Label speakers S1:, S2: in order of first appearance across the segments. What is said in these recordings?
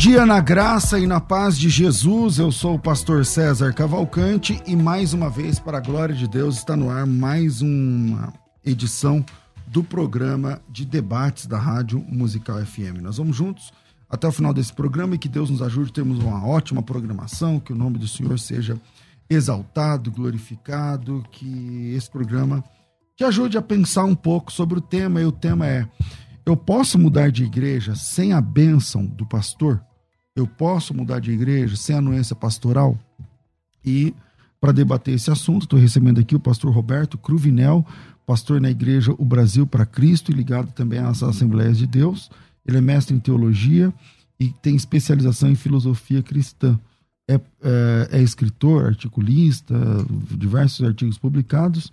S1: Dia na graça e na paz de Jesus. Eu sou o pastor César Cavalcante e mais uma vez, para a glória de Deus, está no ar mais uma edição do programa de debates da Rádio Musical FM. Nós vamos juntos até o final desse programa e que Deus nos ajude a termos uma ótima programação, que o nome do Senhor seja exaltado, glorificado, que esse programa te ajude a pensar um pouco sobre o tema, e o tema é eu posso mudar de igreja sem a bênção do pastor? Eu posso mudar de igreja sem anuência pastoral? E para debater esse assunto, estou recebendo aqui o pastor Roberto Cruvinel, pastor na igreja O Brasil para Cristo e ligado também às Assembleias de Deus. Ele é mestre em teologia e tem especialização em filosofia cristã. É, é, é escritor, articulista, diversos artigos publicados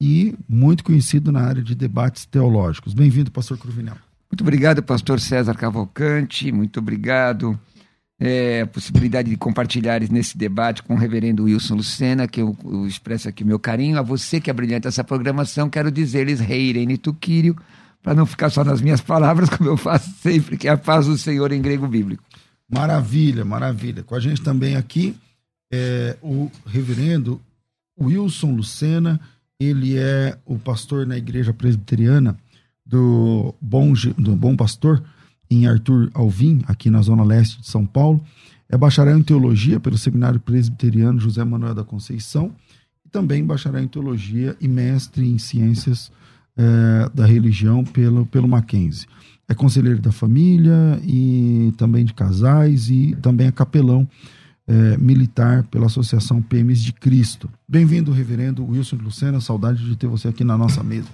S1: e muito conhecido na área de debates teológicos. Bem-vindo, pastor Cruvinel.
S2: Muito obrigado, pastor César Cavalcante. Muito obrigado. É, a possibilidade de compartilhar nesse debate com o reverendo Wilson Lucena, que eu, eu expresso aqui meu carinho. A você que é brilhante essa programação, quero dizer-lhes Rei Irene Tuquírio, para não ficar só nas minhas palavras, como eu faço sempre, que é a paz do Senhor em grego bíblico.
S1: Maravilha, maravilha. Com a gente também aqui é o reverendo Wilson Lucena, ele é o pastor na igreja presbiteriana do Bom, do Bom Pastor, em Arthur Alvim, aqui na zona leste de São Paulo. É bacharel em teologia pelo Seminário Presbiteriano José Manuel da Conceição e também bacharel em teologia e mestre em ciências é, da religião pelo, pelo Mackenzie. É conselheiro da família e também de casais e também é capelão é, militar pela Associação PMs de Cristo. Bem-vindo, reverendo Wilson Lucena. Saudade de ter você aqui na nossa mesa.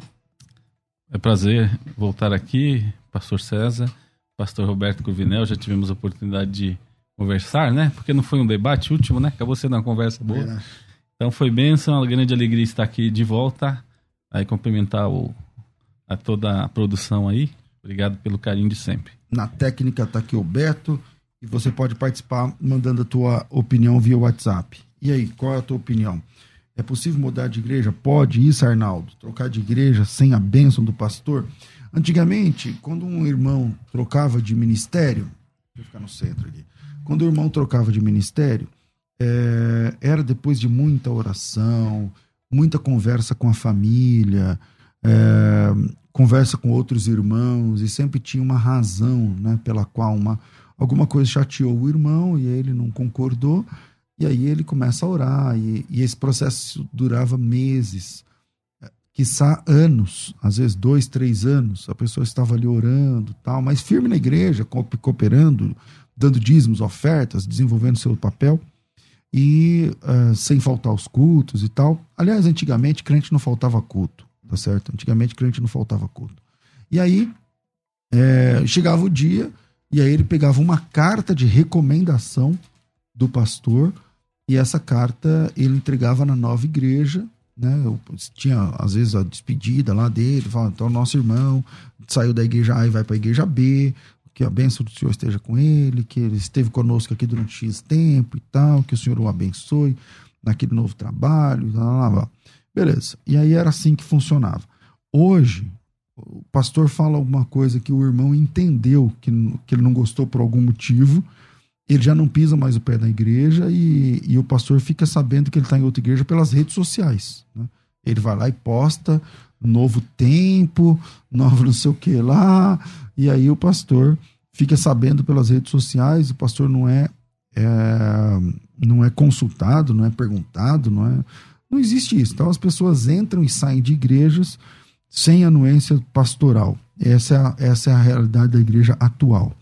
S3: É prazer voltar aqui, pastor César, pastor Roberto Curvinel. Já tivemos a oportunidade de conversar, né? Porque não foi um debate último, né? Acabou sendo uma conversa boa. É. Então foi bênção, uma grande alegria estar aqui de volta. Aí cumprimentar o, a toda a produção aí. Obrigado pelo carinho de sempre.
S1: Na técnica está aqui o Beto e você pode participar mandando a tua opinião via WhatsApp. E aí, qual é a tua opinião? É possível mudar de igreja? Pode isso, Arnaldo. Trocar de igreja sem a bênção do pastor? Antigamente, quando um irmão trocava de ministério, vou ficar no centro aqui. Quando o irmão trocava de ministério, é, era depois de muita oração, muita conversa com a família, é, conversa com outros irmãos, e sempre tinha uma razão né, pela qual uma, alguma coisa chateou o irmão e ele não concordou, e aí ele começa a orar, e, e esse processo durava meses, quiçá anos, às vezes dois, três anos, a pessoa estava ali orando, tal, mas firme na igreja, cooperando, dando dízimos, ofertas, desenvolvendo seu papel, e uh, sem faltar os cultos e tal. Aliás, antigamente crente não faltava culto, tá certo? Antigamente crente não faltava culto. E aí é, chegava o dia e aí ele pegava uma carta de recomendação do pastor e essa carta ele entregava na nova igreja, né? tinha às vezes a despedida lá dele, falava, então nosso irmão saiu da igreja A e vai para a igreja B, que a bênção do Senhor esteja com ele, que ele esteve conosco aqui durante X tempo e tal, que o Senhor o abençoe naquele novo trabalho, lá, lá, lá. beleza. E aí era assim que funcionava. Hoje, o pastor fala alguma coisa que o irmão entendeu que, que ele não gostou por algum motivo, ele já não pisa mais o pé na igreja e, e o pastor fica sabendo que ele está em outra igreja pelas redes sociais. Né? Ele vai lá e posta novo tempo, novo não sei o que lá, e aí o pastor fica sabendo pelas redes sociais, o pastor não é, é não é consultado, não é perguntado, não é. Não existe isso. Então as pessoas entram e saem de igrejas sem anuência pastoral. Essa é a, essa é a realidade da igreja atual.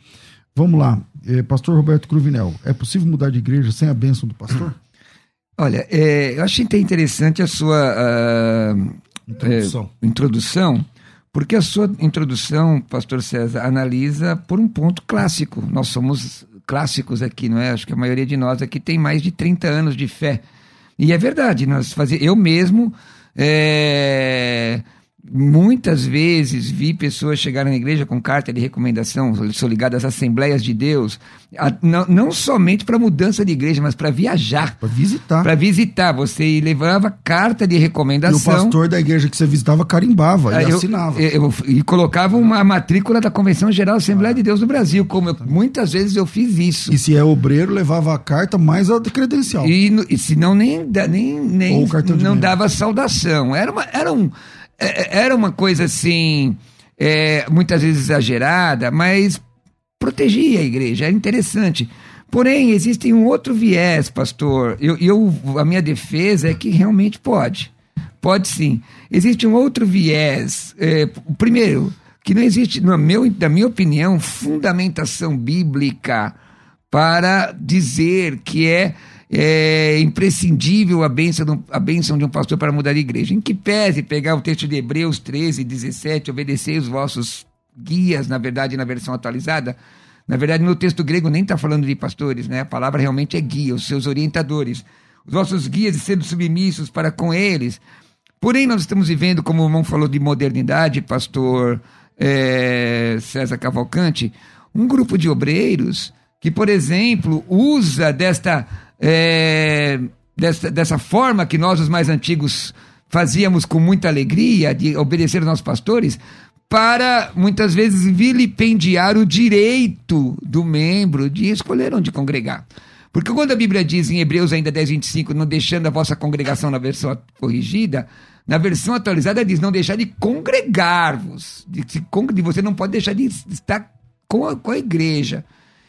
S1: Vamos lá, é, Pastor Roberto Cruvinel. É possível mudar de igreja sem a bênção do pastor?
S2: Olha, é, eu achei interessante a sua uh,
S1: introdução.
S2: É, introdução, porque a sua introdução, Pastor César, analisa por um ponto clássico. Nós somos clássicos aqui, não é? Acho que a maioria de nós aqui tem mais de 30 anos de fé. E é verdade, nós fazer, eu mesmo é, Muitas vezes vi pessoas chegarem na igreja com carta de recomendação, sou ligado às Assembleias de Deus, a, não, não, somente para mudança de igreja, mas para viajar.
S1: Para visitar.
S2: Para visitar. Você levava carta de recomendação. E o
S1: pastor da igreja que você visitava carimbava e eu, assinava.
S2: Eu, eu, e colocava uma matrícula da Convenção Geral da Assembleia ah, de Deus do Brasil, como muitas vezes eu fiz isso.
S1: E se é obreiro, levava a carta mais a credencial.
S2: E, e se não, nem, nem, nem não dava saudação. Era, uma, era um era uma coisa assim, é, muitas vezes exagerada, mas protegia a igreja, era interessante. Porém, existe um outro viés, pastor. Eu, eu, a minha defesa é que realmente pode. Pode sim. Existe um outro viés. É, primeiro, que não existe, na, meu, na minha opinião, fundamentação bíblica para dizer que é é imprescindível a bênção, a bênção de um pastor para mudar de igreja. Em que pese pegar o texto de Hebreus 13, 17, obedecer os vossos guias, na verdade, na versão atualizada. Na verdade, no texto grego nem está falando de pastores, né? A palavra realmente é guia, os seus orientadores. Os vossos guias sendo submissos para com eles. Porém, nós estamos vivendo, como o irmão falou de modernidade, pastor é, César Cavalcante, um grupo de obreiros que, por exemplo, usa desta é, dessa, dessa forma que nós, os mais antigos, fazíamos com muita alegria, de obedecer aos nossos pastores, para muitas vezes vilipendiar o direito do membro de escolher onde congregar. Porque quando a Bíblia diz em Hebreus ainda 10, 25, não deixando a vossa congregação na versão corrigida, na versão atualizada diz não deixar de congregar-vos. De, de, você não pode deixar de estar com a, com a igreja.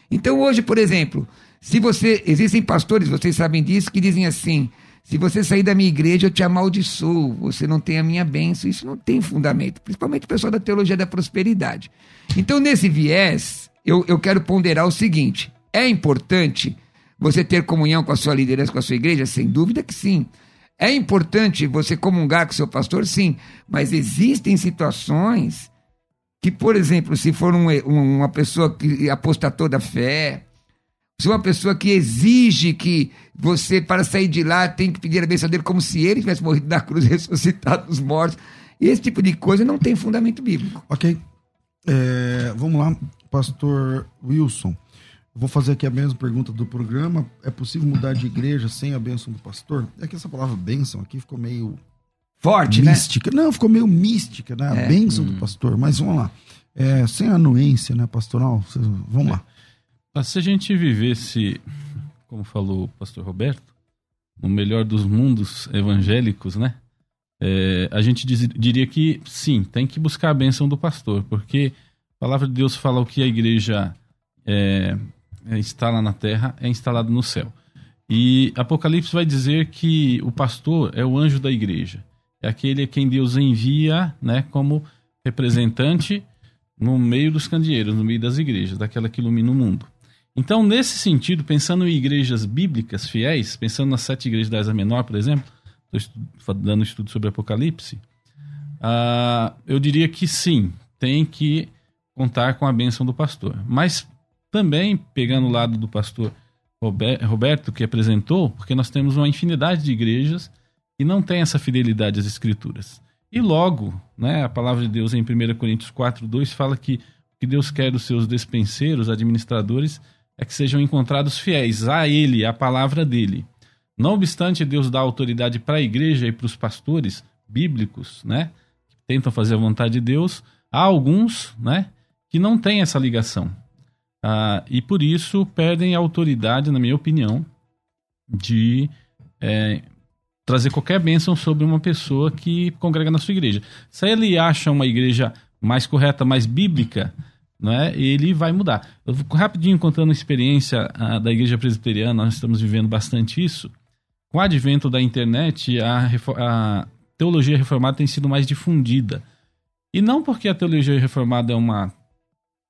S2: Então hoje, por exemplo, se você. Existem pastores, vocês sabem disso, que dizem assim: se você sair da minha igreja, eu te amaldiçoo, você não tem a minha bênção. Isso não tem fundamento, principalmente o pessoal da teologia da prosperidade. Então, nesse viés, eu, eu quero ponderar o seguinte: é importante você ter comunhão com a sua liderança, com a sua igreja? Sem dúvida que sim. É importante você comungar com seu pastor? Sim. Mas existem situações que, por exemplo, se for um, uma pessoa que apostatou da fé, se uma pessoa que exige que você, para sair de lá, tem que pedir a bênção dele como se ele tivesse morrido na cruz, ressuscitado dos mortos. E esse tipo de coisa não tem fundamento bíblico.
S1: Ok. É, vamos lá, pastor Wilson. Vou fazer aqui a mesma pergunta do programa. É possível mudar de igreja sem a bênção do pastor? É que essa palavra bênção aqui ficou meio.
S2: Forte,
S1: né? mística. né? Não, ficou meio mística, né? A é. bênção hum. do pastor. Mas vamos lá. É, sem anuência, né, pastoral? Vamos lá.
S3: Se a gente vivesse, como falou o pastor Roberto, no melhor dos mundos evangélicos, né? É, a gente diz, diria que sim, tem que buscar a bênção do pastor, porque a palavra de Deus fala o que a igreja é, é instala na terra é instalado no céu. E Apocalipse vai dizer que o pastor é o anjo da igreja, é aquele a quem Deus envia né, como representante no meio dos candeeiros, no meio das igrejas, daquela que ilumina o mundo. Então, nesse sentido, pensando em igrejas bíblicas fiéis, pensando nas sete igrejas da Ásia Menor, por exemplo, estou dando um estudo sobre Apocalipse, uh, eu diria que sim, tem que contar com a bênção do pastor. Mas também, pegando o lado do pastor Roberto, que apresentou, porque nós temos uma infinidade de igrejas que não têm essa fidelidade às escrituras. E logo, né, a palavra de Deus em 1 Coríntios 4, 2 fala que que Deus quer dos seus despenseiros, administradores, é que sejam encontrados fiéis a Ele, à palavra dele. Não obstante Deus dar autoridade para a igreja e para os pastores bíblicos, né, que tentam fazer a vontade de Deus, Há alguns, né, que não têm essa ligação. Ah, e por isso perdem a autoridade, na minha opinião, de é, trazer qualquer bênção sobre uma pessoa que congrega na sua igreja. Se ele acha uma igreja mais correta, mais bíblica, né, ele vai mudar. Eu vou rapidinho contando a experiência ah, da igreja presbiteriana, nós estamos vivendo bastante isso. Com o advento da internet, a, a teologia reformada tem sido mais difundida. E não porque a teologia reformada é uma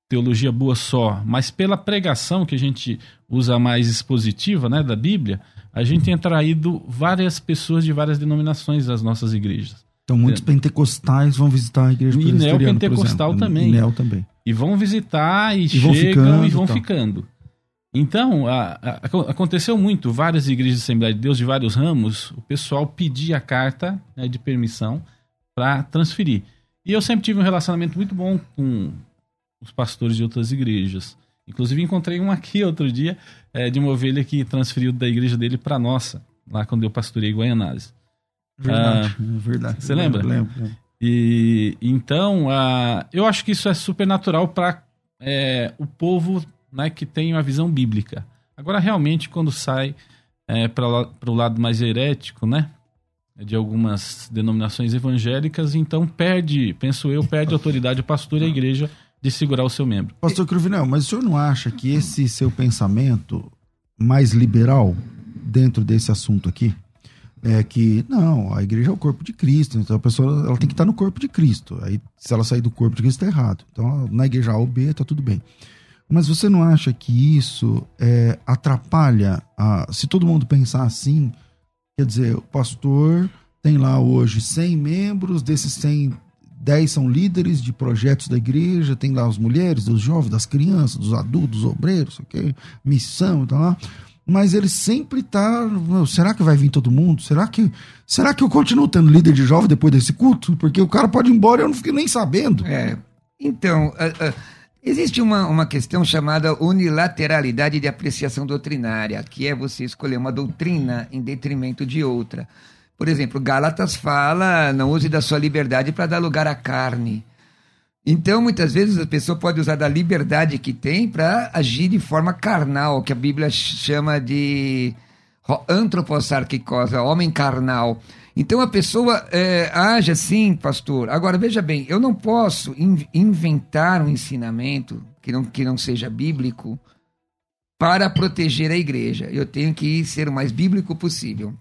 S3: teologia boa só, mas pela pregação que a gente usa mais expositiva, né, da Bíblia, a gente tem atraído várias pessoas de várias denominações das nossas igrejas.
S1: Então muitos pentecostais vão visitar a igreja
S3: E neopentecostal também.
S1: E neo também.
S3: E vão visitar e,
S1: E
S3: chegam
S1: vão ficando
S3: e vão
S1: e
S3: ficando. Então, a- a- aco- aconteceu muito, várias igrejas de Assembleia de Deus de vários ramos, o pessoal pedia carta né, de permissão para transferir. E eu sempre tive um relacionamento muito bom com os pastores de outras igrejas. Inclusive, encontrei um aqui outro dia, eh, de uma ovelha que transferiu da igreja dele para nossa, lá quando eu pastorei Guaianazes.
S1: Verdade, é verdade.
S3: você lembra?
S1: Lembro, lembro.
S3: E então, ah, eu acho que isso é super natural para o povo né, que tem uma visão bíblica. Agora, realmente, quando sai para o lado mais herético, né, de algumas denominações evangélicas, então perde, penso eu, perde a autoridade o pastor e a igreja de segurar o seu membro.
S1: Pastor Cruvinel, mas o senhor não acha que esse seu pensamento mais liberal dentro desse assunto aqui é que não, a igreja é o corpo de Cristo, então a pessoa ela tem que estar no corpo de Cristo. Aí se ela sair do corpo de Cristo está errado. Então na igreja A ou B tá tudo bem. Mas você não acha que isso é, atrapalha a, se todo mundo pensar assim, quer dizer, o pastor tem lá hoje 100 membros, desses 100 10 são líderes de projetos da igreja, tem lá as mulheres, os jovens, das crianças, dos adultos, dos obreiros, ok? Missão, tá lá. Mas ele sempre tá. "Meu, Será que vai vir todo mundo? Será que, será que eu continuo tendo líder de jovem depois desse culto? Porque o cara pode ir embora e eu não fiquei nem sabendo.
S2: É, então, ah, ah, existe uma, uma questão chamada unilateralidade de apreciação doutrinária, que é você escolher uma doutrina em detrimento de outra. Por exemplo, Gálatas fala, não use da sua liberdade para dar lugar à carne. Então, muitas vezes a pessoa pode usar da liberdade que tem para agir de forma carnal, que a Bíblia chama de ro- antropossarquicose, homem carnal. Então a pessoa é, age assim, pastor. Agora, veja bem, eu não posso in- inventar um ensinamento que não, que não seja bíblico para proteger a igreja. Eu tenho que ser o mais bíblico possível.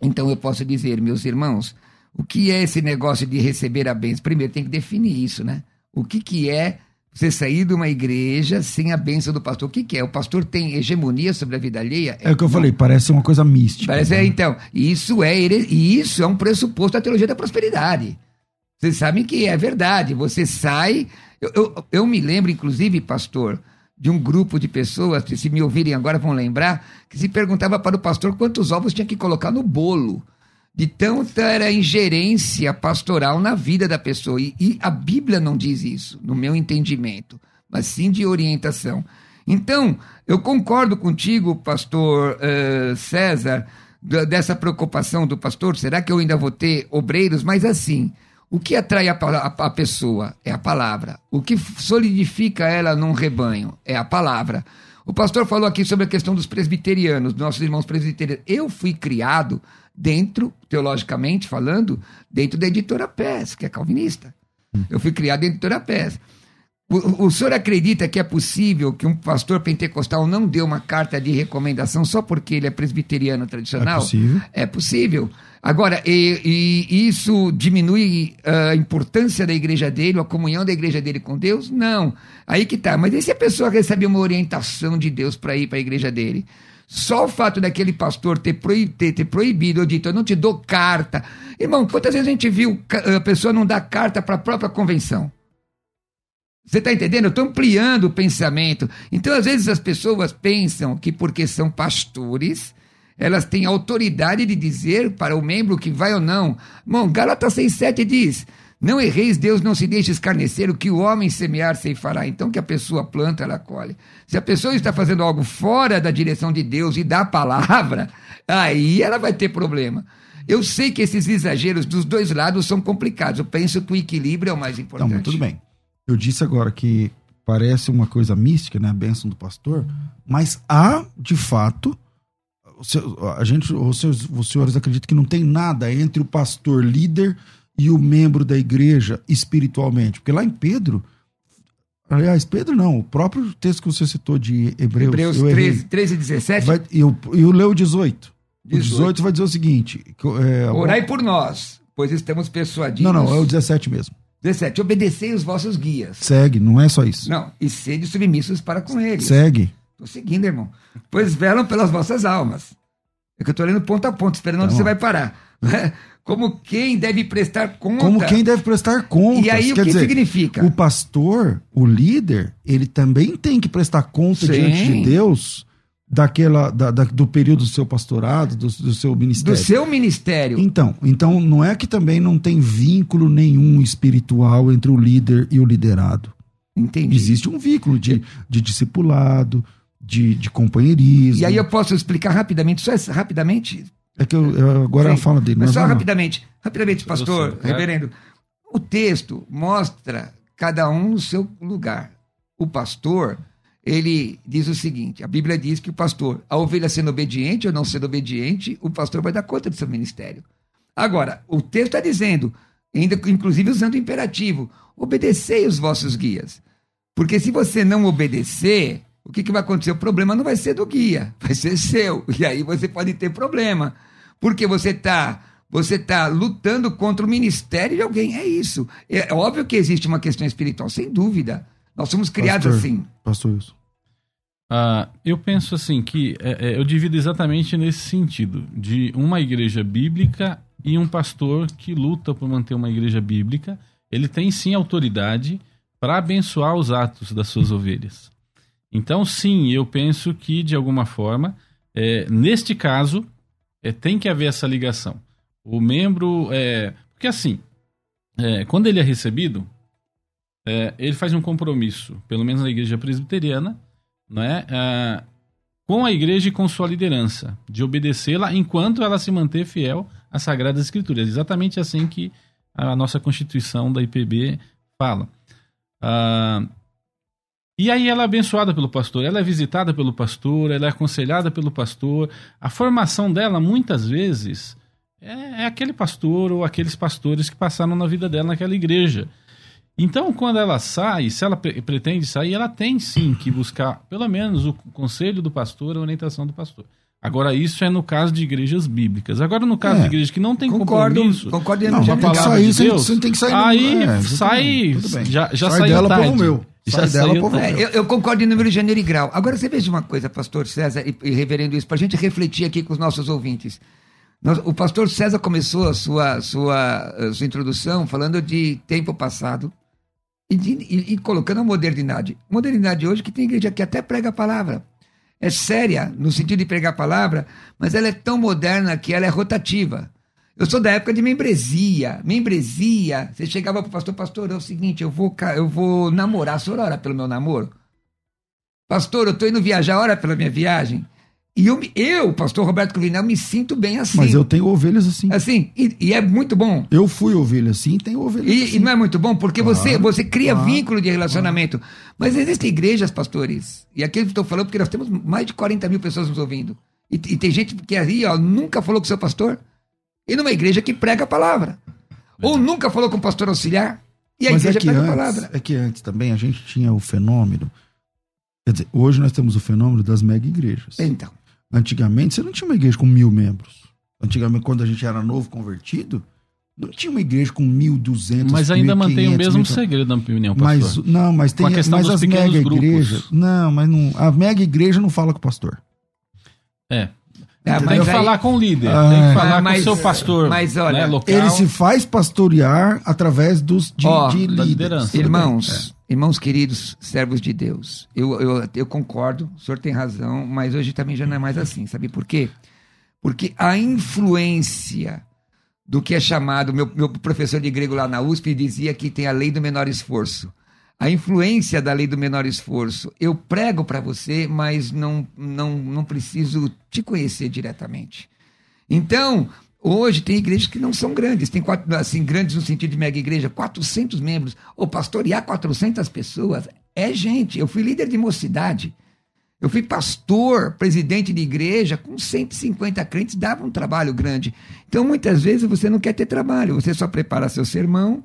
S2: Então eu posso dizer, meus irmãos, o que é esse negócio de receber a bênção? Primeiro tem que definir isso, né? O que, que é você sair de uma igreja sem a bênção do pastor? O que, que é? O pastor tem hegemonia sobre a vida alheia?
S1: É o que eu falei, parece uma coisa mística.
S2: Parece,
S1: né?
S2: é, então, isso é, isso é um pressuposto da teologia da prosperidade. Vocês sabem que é verdade. Você sai. Eu, eu, eu me lembro, inclusive, pastor, de um grupo de pessoas, se me ouvirem agora vão lembrar, que se perguntava para o pastor quantos ovos tinha que colocar no bolo. De tanta ingerência pastoral na vida da pessoa. E, e a Bíblia não diz isso, no meu entendimento, mas sim de orientação. Então, eu concordo contigo, pastor eh, César, dessa preocupação do pastor. Será que eu ainda vou ter obreiros? Mas assim, o que atrai a, a- a pessoa é a palavra. O que solidifica ela num rebanho é a palavra. O pastor falou aqui sobre a questão dos presbiterianos, nossos irmãos presbiterianos. Eu fui criado dentro, teologicamente falando, dentro da editora PES, que é calvinista. Eu fui criado dentro da editora PES. O, o senhor acredita que é possível que um pastor pentecostal não dê uma carta de recomendação só porque ele é presbiteriano tradicional?
S1: É possível.
S2: É possível. Agora, e, e isso diminui ah, a importância da igreja dele, a comunhão da igreja dele com Deus? Não. Aí que tá. Mas e se a pessoa recebe uma orientação de Deus para ir para a igreja dele? Só o fato daquele pastor ter, proib- ter- ter proibido, ou dito, eu não te dou carta. Irmão, quantas vezes a gente viu a pessoa não dar carta para a própria convenção? Você está entendendo? Eu estou ampliando o pensamento. Então, às vezes, as pessoas pensam que porque são pastores, elas têm autoridade de dizer para o membro que vai ou não. Irmão, Gálatas 6,7 diz: Não erreis, Deus não se deixe escarnecer, o que o homem semear, se fará. Então, que a pessoa planta, ela colhe. Se a pessoa está fazendo algo fora da direção de Deus e da palavra, aí ela vai ter problema. Eu sei que esses exageros dos dois lados são complicados. Eu penso que o equilíbrio é o mais
S1: Então,
S2: importante.
S1: mas tudo bem. Eu disse agora que parece uma coisa mística, né? A bênção do pastor, mas há, de fato, a gente, os, seus- os senhores acreditam que não tem nada entre o pastor líder e o membro da igreja espiritualmente. Porque lá em Pedro, aliás, Pedro não, o próprio texto que você citou de Hebreus,
S2: Hebreus
S1: eu errei.
S2: 13, 13 e 17.
S1: Vai, e eu, eu leio o 18. O
S2: 18.
S1: 18 vai dizer o seguinte: é,
S2: Orai por nós, pois estamos persuadidos.
S1: Não, não, é o 17 mesmo.
S2: 17. Obedecei os vossos guias.
S1: Segue, não é só isso.
S2: Não, e sede submissos para com eles.
S1: Segue.
S2: Tô seguindo, irmão. Pois velam pelas vossas almas. É que eu tô lendo ponto a ponto, esperando onde
S1: Tá
S2: você
S1: bom.
S2: vai parar. né? Como quem deve prestar conta.
S1: Como quem deve prestar contas.
S2: E aí, o que
S1: dizer,
S2: significa?
S1: O pastor, o líder, ele também tem que prestar conta
S2: Sim.
S1: diante de Deus daquela, da- da- do período do seu pastorado, do, do seu
S2: Do
S1: ministério.
S2: seu ministério.
S1: Então, então, não é que também não tem vínculo nenhum espiritual entre o líder e o liderado.
S2: Entendi.
S1: Existe um vínculo de, de discipulado, de, de companheirismo.
S2: E aí eu posso explicar rapidamente, só essa- rapidamente?
S1: É que eu, eu- agora a
S2: Sim,
S1: fala dele.
S2: Mas
S1: Mas
S2: só rapidamente, rapidamente, pastor,
S3: né?
S2: reverendo. O texto mostra cada um no seu lugar. O pastor, ele diz o seguinte: a Bíblia diz que o pastor, a ovelha sendo obediente ou não sendo obediente, o pastor vai dar conta do seu ministério. Agora, o texto está dizendo, ainda inclusive usando o imperativo, obedecei os vossos guias. Porque se você não obedecer, o que, que vai acontecer? O problema não vai ser do guia, vai ser seu. E aí você pode ter problema. Porque você está você tá lutando contra o ministério de alguém. É isso. É óbvio que existe uma questão espiritual, sem dúvida. Nós somos criados
S1: Pastor.
S2: assim.
S1: Pastor Wilson.
S3: Ah, eu penso assim que é, é, eu divido exatamente nesse sentido de uma igreja bíblica e um pastor que luta por manter uma igreja bíblica. Ele tem sim autoridade para abençoar os atos das suas ovelhas. Então, sim, eu penso que de alguma forma, é, neste caso, é, tem que haver essa ligação. O membro, é, porque assim, é, quando ele é recebido, é, ele faz um compromisso, pelo menos na igreja presbiteriana, né, ah, com a igreja e com sua liderança, de obedecê-la enquanto ela se manter fiel às Sagradas Escrituras. Exatamente assim que a nossa Constituição da IPB fala. Ah, e aí ela é abençoada pelo pastor, ela é visitada pelo pastor, ela é aconselhada pelo pastor. A formação dela, muitas vezes, é, é aquele pastor ou aqueles pastores que passaram na vida dela naquela igreja. Então, quando ela sai, se ela pre- pretende sair, ela tem sim que buscar, pelo menos, o conselho do pastor, a orientação do pastor. Agora, isso é no caso de igrejas bíblicas. Agora, no caso
S1: É.
S3: de igrejas que não tem
S2: Concordo,
S3: compromisso,
S2: concordo em
S1: Não,
S3: com a
S1: mas tem que
S3: palavra
S1: sair,
S3: de
S1: você-
S3: Deus,
S1: você tem que sair no-
S3: aí
S1: é,
S3: sai,
S1: tudo bem.
S3: já, já
S1: Sai
S3: saiu
S1: dela,
S3: tarde.
S1: povo meu.
S3: Já
S1: Sai dela,
S3: saiu
S1: povo.
S2: É, eu, eu concordo em número, gênero e grau. Agora você veja uma coisa, pastor César e, e reverendo isso, para a gente refletir aqui com os nossos ouvintes. Nós- o pastor César começou a sua, sua, a sua introdução falando de tempo passado e, e- e colocando a modernidade. Modernidade hoje que tem igreja que até prega a palavra. É séria, no sentido de pregar a palavra, mas ela é tão moderna que ela é rotativa. Eu sou da época de membresia. Membresia, você chegava pro pastor, pastor, é o seguinte, eu vou, eu vou namorar, a senhora ora pelo meu namoro? Pastor, eu tô indo viajar, ora pela minha viagem? E eu, eu pastor Roberto Cruvinel, me sinto bem assim.
S1: Mas eu tenho ovelhas assim.
S2: Assim, e, e é muito bom.
S1: Eu fui ovelha assim, tenho ovelhas
S2: E,
S1: assim.
S2: e não é muito bom porque
S1: Claro,
S2: você, você cria
S1: claro,
S2: vínculo de relacionamento. Mas existem igrejas, pastores, e aqui eu estou falando porque nós temos mais de 40 mil pessoas nos ouvindo. E, e tem gente que aí ó, nunca falou com o seu pastor. E numa igreja que prega a palavra. Ou nunca falou com o pastor auxiliar. E a
S1: Mas é
S2: igreja
S1: que,
S2: prega a
S1: antes,
S2: palavra.
S1: é que antes também a gente tinha o fenômeno. Quer dizer, hoje nós temos o fenômeno das mega igrejas.
S2: Então,
S1: Antigamente você não tinha uma igreja com mil membros. Antigamente, quando a gente era novo convertido, não tinha uma igreja com mil duzentos.
S3: Mas ainda mantém o mesmo segredo, na minha opinião,
S1: Mas
S3: pastor.
S1: não, mas tem
S3: Com a questão
S1: mas
S3: dos
S1: as mega
S3: grupos.
S1: igrejas. Não, mas não. A mega igreja não fala com o pastor.
S3: É.
S2: Ah,
S3: tem que
S2: aí-
S3: falar com o líder,
S1: Ah,
S3: tem que
S1: é.
S3: falar
S2: Ah, mas-
S3: com o seu pastor
S2: mas olha,
S3: né, local.
S1: Ele se faz pastorear através dos de,
S2: Ó,
S1: de líderes.
S2: Irmãos, irmãos queridos, servos de Deus, eu, eu, eu concordo, o senhor tem razão, mas hoje também já não é mais assim, sabe por quê? Porque a influência do que é chamado, meu, meu professor de grego lá na USP dizia que tem a lei do menor esforço. A influência da lei do menor esforço. Eu prego para você, mas não, não, não preciso te conhecer diretamente. Então, Hoje tem igrejas que não são grandes, tem quatro, assim, grandes no sentido de mega igreja, 400 membros. Ou pastorear 400 pessoas é gente. Eu fui líder de mocidade. Eu fui pastor, presidente de igreja, com 150 crentes, dava um trabalho grande. Então, muitas vezes, você não quer ter trabalho, você só prepara seu sermão.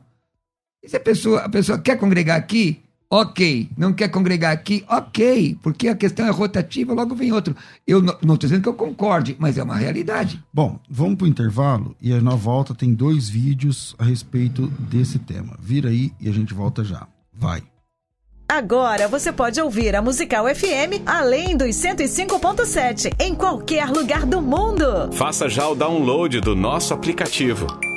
S2: E se a pessoa, a pessoa quer congregar aqui, ok. Não quer congregar aqui, ok. Porque a questão é rotativa, logo vem outro. Eu não estou dizendo que eu concorde, mas é uma realidade.
S1: Bom, vamos para o intervalo e aí na volta tem dois vídeos a respeito desse tema. Vira aí e a gente volta já. Vai.
S4: Agora você pode ouvir a Musical FM além dos 105.7 em qualquer lugar do mundo.
S5: Faça já o download do nosso aplicativo.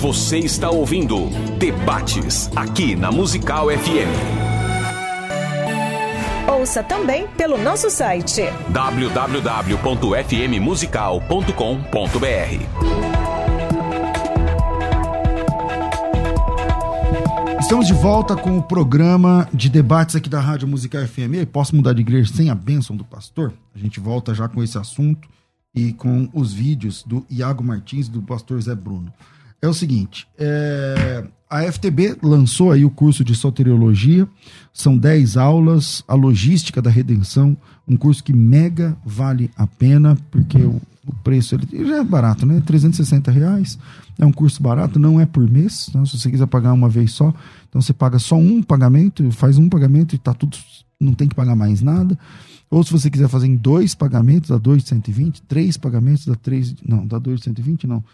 S5: Você está ouvindo Debates aqui na Musical FM.
S4: Ouça também pelo nosso site
S5: www.fmmusical.com.br.
S1: Estamos de volta com o programa de debates aqui da Rádio Musical FM. Posso mudar de igreja sem a bênção do pastor? A gente volta já com esse assunto e com os vídeos do Iago Martins e do pastor Zé Bruno é o seguinte: é, a FTB lançou aí o curso de soteriologia, são 10 aulas, a logística da redenção, um curso que mega vale a pena, porque o, o preço ele, já é barato, né? 360 reais. É um curso barato, não é por mês. Né? Se você quiser pagar uma vez só, então você paga só um pagamento, faz um pagamento e tá tudo. Não tem que pagar mais nada. Ou se você quiser fazer em dois pagamentos, dá 2,120, três pagamentos, dá 3. Não, dá 2,120, não.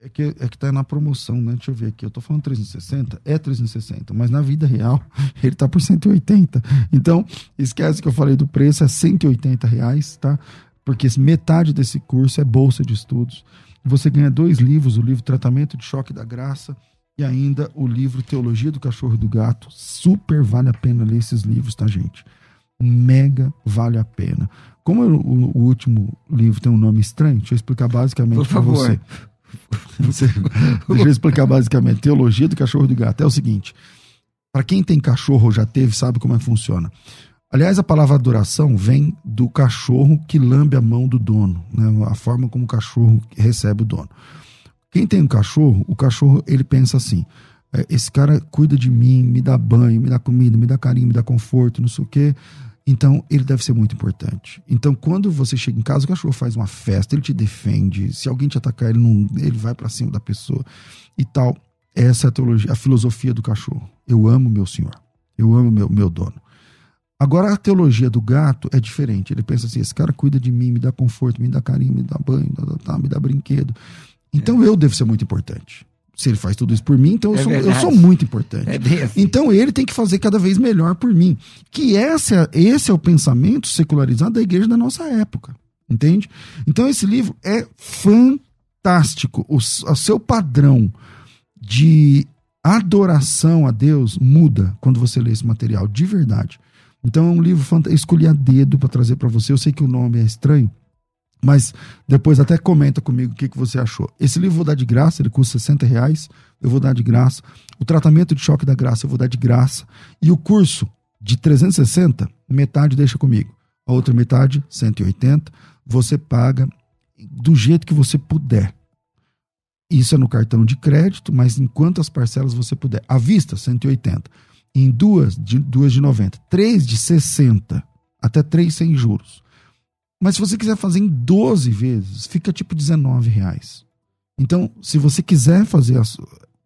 S1: É que, é que tá na promoção, né? Deixa eu ver aqui. Eu tô falando 360, é 360, mas na vida real ele tá por 180. Então, esquece que eu falei do preço, é 180 reais, tá? Porque metade desse curso é bolsa de estudos. Você ganha dois livros: o livro Tratamento de Choque da Graça e ainda o livro Teologia do Cachorro e do Gato. Super vale a pena ler esses livros, tá, gente? Mega vale a pena. Como o, o último livro tem um nome estranho, deixa eu explicar basicamente para você. Você, deixa eu explicar basicamente. Teologia do cachorro e do gato. É o seguinte: para quem tem cachorro ou já teve, sabe como é que funciona. Aliás, a palavra adoração vem do cachorro que lambe a mão do dono, né? a forma como o cachorro recebe o dono. Quem tem um cachorro, o cachorro ele pensa assim: é, esse cara cuida de mim, me dá banho, me dá comida, me dá carinho, me dá conforto, não sei o quê. Então, ele deve ser muito importante. Então, quando você chega em casa, o cachorro faz uma festa, ele te defende. Se alguém te atacar, ele, não, ele vai para cima da pessoa e tal. Essa é a teologia, a filosofia do cachorro. Eu amo meu senhor. Eu amo meu, meu dono. Agora, a teologia do gato é diferente. Ele pensa assim: esse cara cuida de mim, me dá conforto, me dá carinho, me dá banho, me dá, me dá brinquedo. Então, é. eu devo ser muito importante se ele faz tudo isso por mim, então eu, é sou, eu sou, muito importante. É assim. Então ele tem que fazer cada vez melhor por mim. Que esse é, esse é o pensamento secularizado da igreja da nossa época. Entende? Então esse livro é fantástico. O, o seu padrão de adoração a Deus muda quando você lê esse material, de verdade. Então é um livro fantástico. Escolhi a dedo para trazer para você. Eu sei que o nome é estranho, mas depois até comenta comigo o que, que você achou. Esse livro eu vou dar de graça, ele custa 60 reais, eu vou dar de graça. O tratamento de choque da graça eu vou dar de graça. E o curso de 360, metade deixa comigo. A outra metade, 180, você paga do jeito que você puder. Isso é no cartão de crédito, mas em quantas parcelas você puder. À vista, 180. Em duas de, duas de 90. Três de 60. Até três sem juros. Mas se você quiser fazer em 12 vezes, fica tipo 19 reais. Então, se você quiser fazer a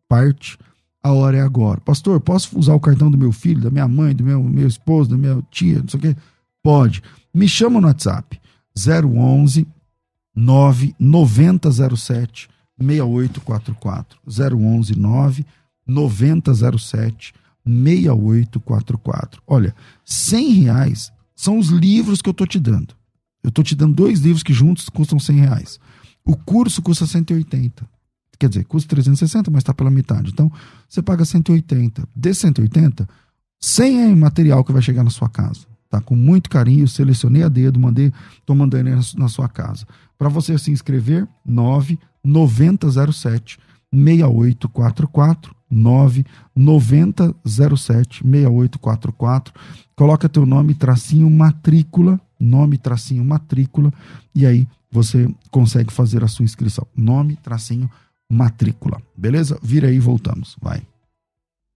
S1: parte, a hora é agora. Pastor, posso usar o cartão do meu filho, da minha mãe, do meu, meu esposo, da minha tia, não sei o quê? Pode. Me chama no WhatsApp. 011 99007 6844. 011 9 9007 6844. Olha, 100 reais são os livros que eu tô te dando. Eu estou te dando dois livros que juntos custam 100 reais. O curso custa 180. Quer dizer, custa 360, mas está pela metade. Então, você paga 180. De 180, 100 é material que vai chegar na sua casa. Tá? Com muito carinho, selecionei a dedo, mandei, tô mandando na sua casa. Para você se inscrever, 99007 6844 99007 6844. Coloca teu nome, tracinho matrícula, nome, tracinho matrícula, e aí você consegue fazer a sua inscrição. Nome, tracinho matrícula. Beleza? Vira aí e voltamos. Vai.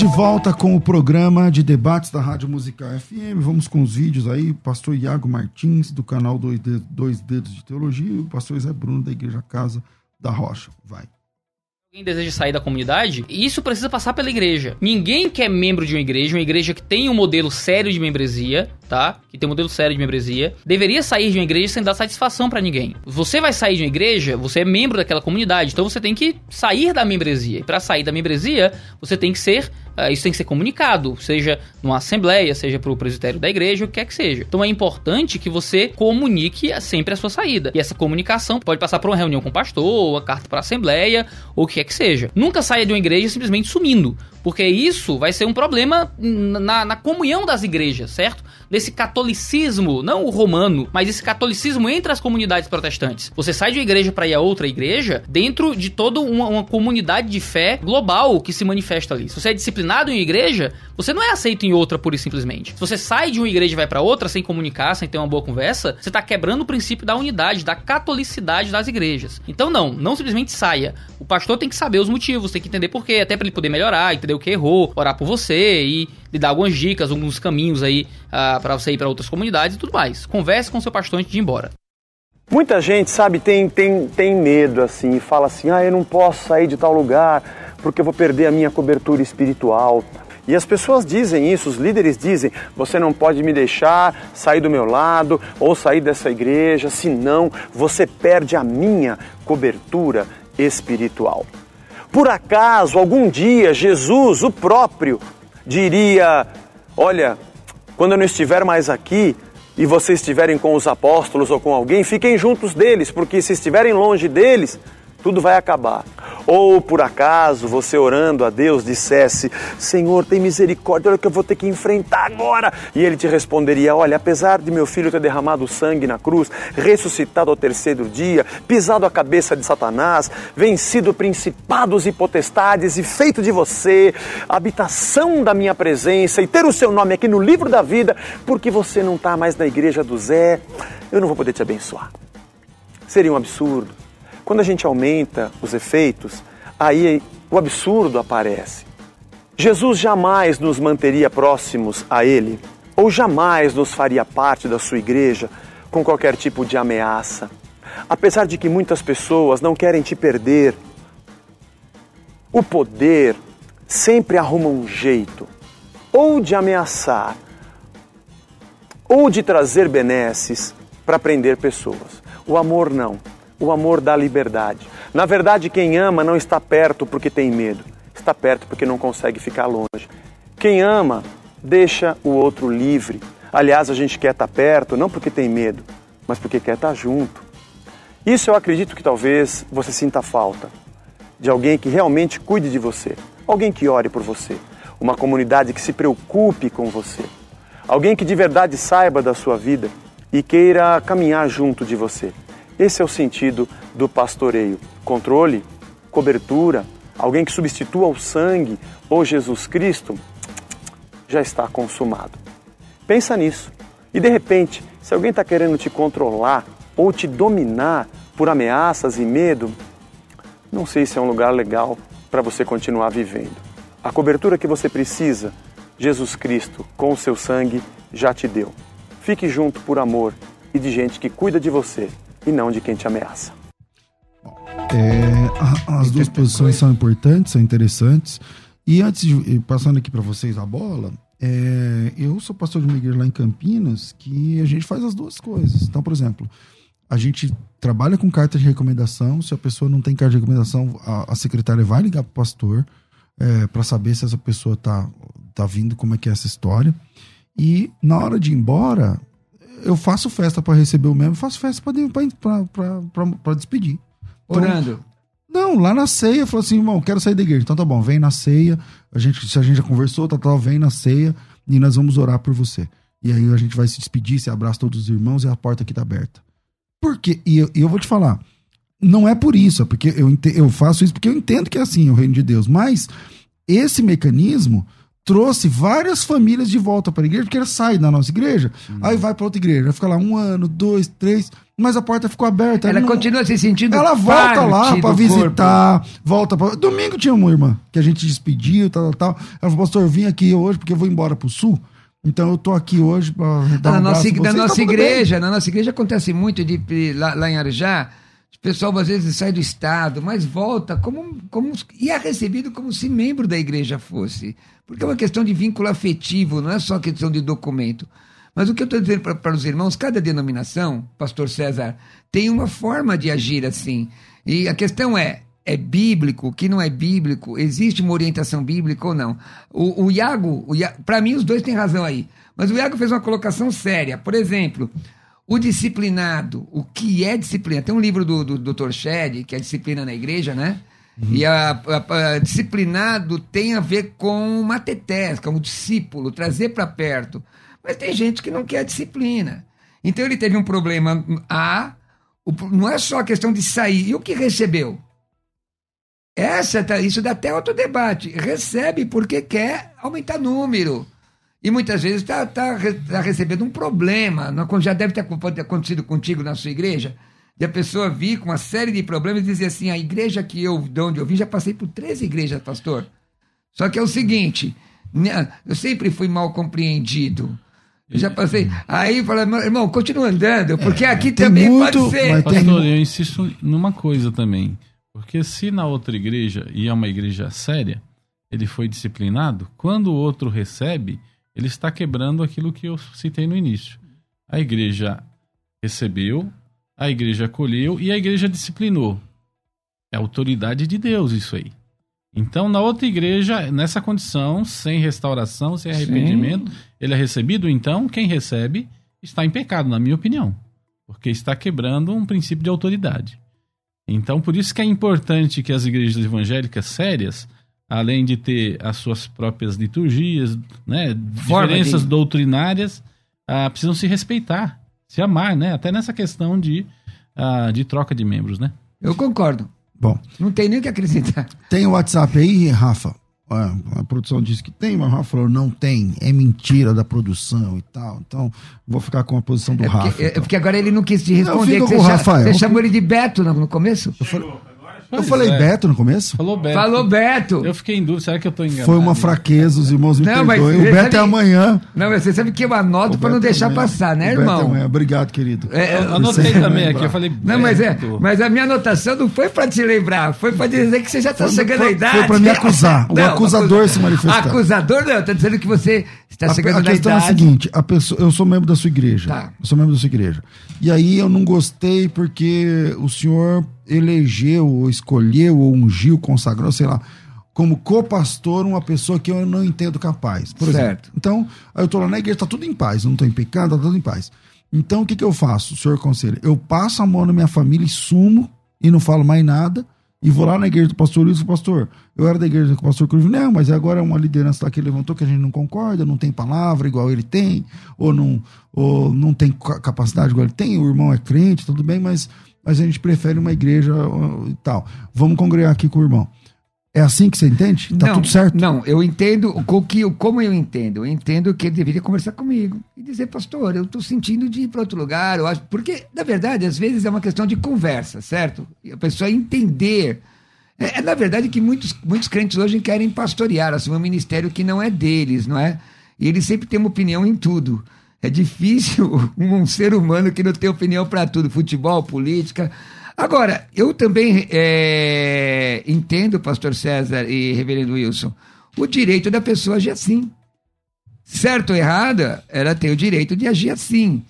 S1: de volta com o programa de debates da Rádio Musical FM. Vamos com os vídeos aí. Pastor Iago Martins, do canal Dois Dedos, Dois Dedos de Teologia, e o pastor Zé Bruno, da Igreja Casa da Rocha. Vai.
S6: Alguém deseja sair da comunidade, isso precisa passar pela igreja. Ninguém que é membro de uma igreja, uma igreja que tem um modelo sério de membresia, tá? Que tem um modelo sério de membresia, deveria sair de uma igreja sem dar satisfação para ninguém. Você vai sair de uma igreja, você é membro daquela comunidade, então você tem que sair da membresia. E para sair da membresia, você tem que ser uh, isso tem que ser comunicado, seja numa assembleia, seja para o presbitério da igreja, o que quer que seja. Então é importante que você comunique sempre a sua saída. E essa comunicação pode passar por uma reunião com o pastor, uma carta para a assembleia, ou o que quer que seja. Nunca saia de uma igreja simplesmente sumindo, porque isso vai ser um problema na, na comunhão das igrejas, certo? Desse catolicismo, não o romano, mas esse catolicismo entre as comunidades protestantes. Você sai de uma igreja para ir a outra igreja dentro de toda uma, uma, comunidade de fé global que se manifesta ali. Se você é disciplinado em uma igreja, você não é aceito em outra pura e simplesmente. Se você sai de uma igreja e vai para outra sem comunicar, sem ter uma boa conversa, você está quebrando o princípio da unidade, da catolicidade das igrejas. Então não, não simplesmente saia. O pastor tem que saber os motivos, tem que entender por quê, até para ele poder melhorar, entender o que errou, orar por você e lhe dar algumas dicas, alguns caminhos aí uh, para você ir para outras comunidades e tudo mais. Converse com seu pastor antes de ir embora.
S7: Muita gente, sabe, tem, tem, tem medo assim, fala assim: ah, eu não posso sair de tal lugar porque eu vou perder a minha cobertura espiritual. E as pessoas dizem isso, os líderes dizem: você não pode me deixar sair do meu lado ou sair dessa igreja, senão você perde a minha cobertura espiritual. Por acaso, algum dia, Jesus, o próprio, diria: Olha, quando eu não estiver mais aqui e vocês estiverem com os apóstolos ou com alguém, fiquem juntos deles, porque se estiverem longe deles, tudo vai acabar. Ou por acaso você orando a Deus dissesse: Senhor, tem misericórdia, olha o que eu vou ter que enfrentar agora. E ele te responderia: Olha, apesar de meu filho ter derramado sangue na cruz, ressuscitado ao terceiro dia, pisado a cabeça de Satanás, vencido principados e potestades e feito de você habitação da minha presença e ter o seu nome aqui no livro da vida, porque você não está mais na igreja do Zé, eu não vou poder te abençoar. Seria um absurdo. Quando a gente aumenta os efeitos, aí o absurdo aparece. Jesus jamais nos manteria próximos a Ele, ou jamais nos faria parte da sua igreja com qualquer tipo de ameaça. Apesar de que muitas pessoas não querem te perder, o poder sempre arruma um jeito ou de ameaçar ou de trazer benesses para prender pessoas. O amor não. O amor dá liberdade. Na verdade, quem ama não está perto porque tem medo, está perto porque não consegue ficar longe. Quem ama deixa o outro livre. Aliás, a gente quer estar perto não porque tem medo, mas porque quer estar junto. Isso eu acredito que talvez você sinta falta de alguém que realmente cuide de você, alguém que ore por você, uma comunidade que se preocupe com você, alguém que de verdade saiba da sua vida e queira caminhar junto de você. Esse é o sentido do pastoreio: controle? cobertura, alguém que substitua o sangue ou Jesus Cristo, já está consumado. Pensa nisso. E de repente, se alguém está querendo te controlar ou te dominar por ameaças e medo, não sei se é um lugar legal para você continuar vivendo. A cobertura que você precisa, Jesus Cristo, com o seu sangue, já te deu. Fique junto por amor e de gente que cuida de você e não de quem te ameaça.
S1: É, as duas posições são importantes, são interessantes. E antes de passando aqui para vocês a bola, é, eu sou pastor de uma igreja lá em Campinas que a gente faz as duas coisas. Então, por exemplo, a gente trabalha com carta de recomendação. Se a pessoa não tem carta de recomendação, a, a secretária vai ligar para o pastor é, para saber se essa pessoa tá, tá vindo, como é que é essa história. E na hora de ir embora, eu faço festa para receber o membro, faço festa para despedir.
S2: Então, Orando.
S1: Não, lá na ceia, falou assim, irmão, quero sair da igreja. Então tá bom, vem na ceia. A gente, se a gente já conversou, tá, tá, vem na ceia e nós vamos orar por você. E aí a gente vai se despedir, se abraça todos os irmãos e a porta aqui tá aberta. Por quê? E eu, e eu vou te falar, não é por isso, é porque eu, eu faço isso porque eu entendo que é assim o reino de Deus. Mas esse mecanismo trouxe várias famílias de volta para a igreja, porque ela sai da nossa igreja, hum. aí vai para outra igreja, vai ficar lá um ano, dois, três, mas a porta ficou aberta.
S2: Ela, ela não... continua se sentindo
S1: Ela volta lá para visitar, corpo. volta para. Domingo tinha uma irmã que a gente despediu, tal, tal, tal. Ela falou, pastor, eu vim aqui hoje porque eu vou embora pro sul. Então eu tô aqui hoje para
S2: dar um na nossa, na nossa tá igreja, bem. na nossa igreja acontece muito de lá, lá em Arujá, o pessoal às vezes sai do estado, mas volta como, como e é recebido como se membro da igreja fosse. Porque é uma questão de vínculo afetivo, não é só questão de documento. Mas o que eu estou dizendo para os irmãos, cada denominação, pastor César, tem uma forma de agir assim. E a questão é, é bíblico, o que não é bíblico, existe uma orientação bíblica ou não? O, o Iago, Iago para mim os dois têm razão aí, mas o Iago fez uma colocação séria. Por exemplo, o disciplinado, o que é disciplina? Tem um livro do, do Dr. Shed, que é Disciplina na Igreja, né? Uhum. E a, a, a, disciplinado tem a ver com matetés, como discípulo, trazer para perto. Mas tem gente que não quer disciplina. Então ele teve um problema A, o, não é só a questão de sair. E o que recebeu? Essa, tá, isso dá até outro debate. Recebe porque quer aumentar número. E muitas vezes está tá, tá recebendo um problema. Já deve ter, acontecido contigo na sua igreja e a pessoa vir com uma série de problemas e dizer assim: a igreja que eu, de onde eu vim, já passei por três igrejas, pastor. Só que é o seguinte: né, eu sempre fui mal compreendido. Eu já passei. Aí fala, irmão, continua andando, porque é, aqui também muito, pode ser.
S3: Pastor, eu insisto numa coisa também. Porque se na outra igreja, e é uma igreja séria, ele foi disciplinado, quando o outro recebe, ele está quebrando aquilo que eu citei no início. A igreja recebeu, a igreja acolheu e a igreja disciplinou. É autoridade de Deus isso aí. Então, na outra igreja, nessa condição, sem restauração, sem arrependimento, Sim. ele é recebido, então, quem recebe está em pecado, na minha opinião. Porque está quebrando um princípio de autoridade. Então, por isso que é importante que as igrejas evangélicas sérias, além de ter as suas próprias liturgias, né, diferenças de... doutrinárias, ah, precisam se respeitar se amar, né? Até nessa questão de, uh, de troca de membros, né?
S2: Eu concordo.
S1: Bom.
S2: Não tem nem o que acrescentar.
S1: Tem o WhatsApp aí, Rafa? A produção disse que tem, mas o Rafa falou não tem, é mentira da produção e tal. Então, vou ficar com a posição do
S2: é
S1: porque,
S2: Rafa. É
S1: então.
S2: porque agora ele não quis te responder.
S1: Eu fico com o Rafael.
S2: Você chamou ele de Beto no, começo?
S1: Eu falei, eu falei é. Beto no começo?
S3: Falou Beto.
S2: Falou Beto.
S3: Eu fiquei em dúvida, será que eu tô enganado?
S1: Foi uma fraqueza, os irmãos me não, perdoem. O Beto é sabe... é amanhã.
S2: Não, mas você sabe que eu anoto para não é deixar amanhã. passar, né, o irmão? Beto é amanhã.
S1: Obrigado, querido.
S3: É, eu anotei também aqui, eu falei Beto.
S2: Não, mas, é, mas a minha anotação não foi para te lembrar, foi para dizer que você já tá foi, chegando à idade.
S1: Foi para me acusar. O não, acusador se manifestou.
S2: Acusador não, tá dizendo que você está a, chegando
S1: a
S2: na idade.
S1: A questão é a seguinte, a pessoa, eu sou membro da sua igreja.
S2: Tá.
S1: Eu sou membro da sua igreja. E aí eu não gostei porque o senhor elegeu, ou escolheu, ou ungiu, consagrou, sei lá, como co-pastor uma pessoa que eu não entendo capaz. Por certo. exemplo. Então, eu estou lá na igreja, está tudo em paz, não estou em pecado, está tudo em paz. Então, o que, que eu faço, senhor conselho? Eu passo a mão na minha família e sumo e não falo mais nada. E vou lá na igreja do pastor Luiz e pastor, eu era da igreja do pastor Cruz, não, mas agora é uma liderança lá que ele levantou que a gente não concorda, não tem palavra igual ele tem, ou não, ou não tem capacidade igual ele tem, o irmão é crente, tudo bem, mas mas a gente prefere uma igreja uh, e tal. Vamos congregar aqui com o irmão. É assim que você entende? Tá
S2: não,
S1: tudo certo?
S2: Não, eu entendo o que, como eu entendo. Eu entendo que ele deveria conversar comigo e dizer, pastor, eu estou sentindo de ir para outro lugar. Eu acho, porque, na verdade, às vezes é uma questão de conversa, certo? E a pessoa entender. É, é, na verdade que muitos, muitos crentes hoje querem pastorear, assumir um ministério que não é deles, não é? E eles sempre têm uma opinião em tudo. É difícil um ser humano que não tem opinião para tudo, futebol, política. Agora, eu também é, entendo, pastor César e reverendo Wilson, o direito da pessoa agir assim. Certo ou errada, ela tem o direito de agir assim.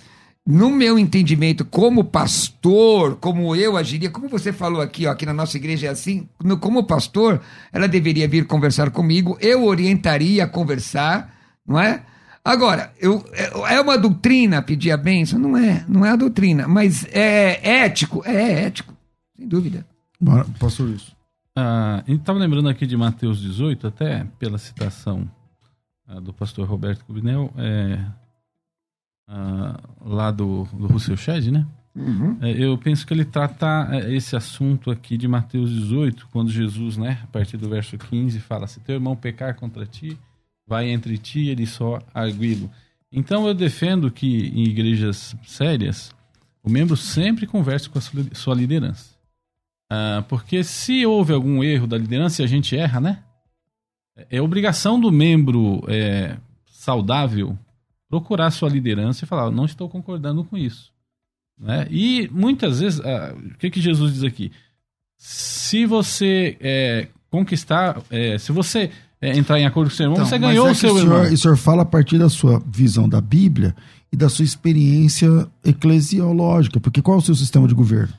S2: No meu entendimento, como pastor, como eu agiria, como você falou aqui, ó, aqui na nossa igreja é assim, no, como pastor, ela deveria vir conversar comigo, eu orientaria a conversar, não é? Agora, eu, é, é uma doutrina pedir a bênção? Não é, não é a doutrina, mas é ético? É ético, sem dúvida.
S1: Bora, pastor isso.
S3: Ah, a gente estava lembrando aqui de Mateus 18, até pela citação ah, do pastor Roberto Cubinel, é, ah, lá do, do Russell Shedd, né?
S2: Uhum.
S3: É, eu penso que ele trata é, esse assunto aqui de Mateus 18, quando Jesus, né, a partir do verso 15, fala: Se teu irmão pecar contra ti, vai entre ti e ele só arguí-lo. Então eu defendo que em igrejas sérias, o membro sempre converse com a sua liderança. Ah, porque se houve algum erro da liderança e a gente erra, né? É obrigação do membro é, saudável procurar sua liderança e falar: não estou concordando com isso. Né? E muitas vezes, ah, o que, que Jesus diz aqui? Se você é, conquistar, é, se você é, entrar em acordo com o seu irmão, então, você ganhou é o seu
S1: o
S3: senhor,
S1: irmão. O senhor fala a partir da sua visão da Bíblia e da sua experiência eclesiológica, porque qual é o seu sistema de governo?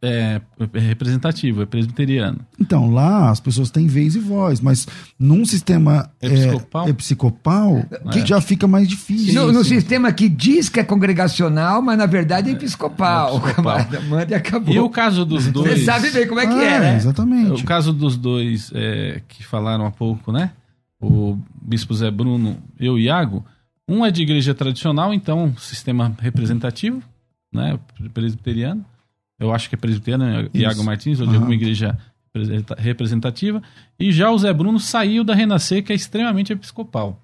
S3: É, é representativo, é presbiteriano.
S1: Então, lá as pessoas têm vez e voz, mas num sistema episcopal, é, episcopal que já fica mais difícil.
S2: No, no, sistema que diz que é congregacional, mas na verdade é episcopal. É episcopal. Manda e acabou.
S3: E o caso dos dois.
S2: Você sabe bem como é que ah, é, né?
S1: Exatamente.
S3: O caso dos dois é, que falaram há pouco, né? O bispo Zé Bruno e o Iago. Um é de igreja tradicional, então sistema representativo, né? Presbiteriano eu acho que é presbiteriano, Iago Martins, ou de uhum. alguma igreja representativa. E já o Zé Bruno saiu da Renascer, que é extremamente episcopal.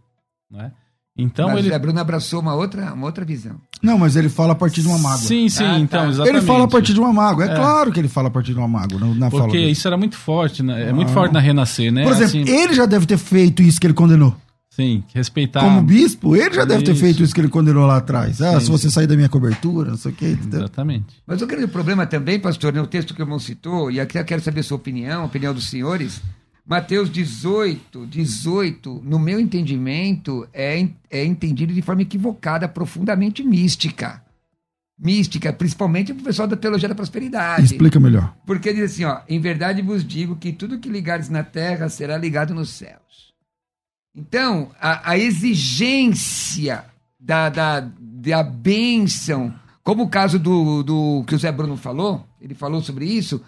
S3: Né? Então
S2: mas
S3: ele...
S2: o Zé Bruno abraçou uma outra, uma outra visão.
S1: Não, mas ele fala a partir de uma mágoa.
S3: Sim, sim, ah, então, tá. exatamente.
S1: Ele fala a partir de uma mágoa. É, é, claro que ele fala a partir de uma mágoa na
S3: Porque
S1: fala
S3: isso era muito forte, né? É muito ah. forte na Renascer, né?
S1: Por exemplo, assim... ele já deve ter feito isso que ele condenou.
S3: Sim, respeitar.
S1: Como bispo, ele já deve ter feito isso que ele condenou lá atrás. Ah, sim, se você sim. sair da minha cobertura, não sei o quê. Entendeu?
S3: Exatamente.
S2: Mas o grande problema também, pastor, no texto que o irmão citou, e aqui eu quero saber a sua opinião, a opinião dos senhores. Mateus 18, 18, no meu entendimento, é, é entendido de forma equivocada, profundamente mística. Mística, principalmente o pessoal da teologia da prosperidade.
S1: Explica melhor.
S2: Porque diz assim, ó, em verdade vos digo que tudo que ligares na terra será ligado nos céus então, a, a exigência da, da, da bênção, como o caso do, do que o Zé Bruno falou, ele falou sobre isso.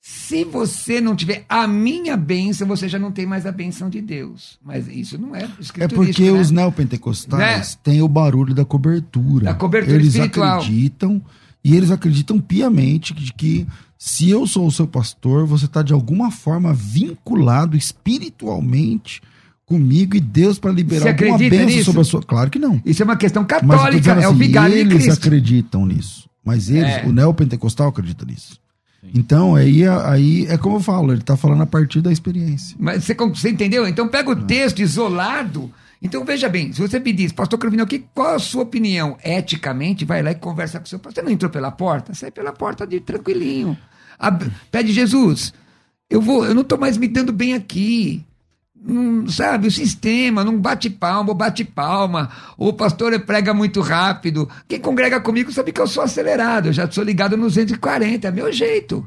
S2: Se você não tiver a minha bênção, você já não tem mais a bênção de Deus. Mas isso não é
S1: É porque né? os neopentecostais né? têm o barulho da cobertura.
S2: Da cobertura
S1: eles
S2: espiritual.
S1: acreditam, e eles acreditam piamente de que se eu sou o seu pastor, você está de alguma forma vinculado espiritualmente comigo e Deus para liberar Você alguma bênção nisso? sobre a sua. Claro que não.
S2: Isso é uma questão católica, é o assim, vigário
S1: eles
S2: de Cristo.
S1: acreditam nisso. Mas eles, é. o neopentecostal acredita nisso. Então, aí, aí é como eu falo, ele está falando a partir da experiência.
S2: Mas você, você entendeu? Então pega o é. texto isolado. Então veja bem, se você me diz, pastor Cruvinel, que, qual a sua opinião? Eticamente, vai lá e conversa com o seu pastor. Você não entrou pela porta? Sai pela porta de tranquilinho. pede Jesus, eu vou, eu não estou mais me dando bem aqui não, sabe, o sistema, não bate palma, ou bate palma, ou o pastor prega muito rápido. Quem congrega comigo sabe que eu sou acelerado, eu já sou ligado nos 240, é meu jeito.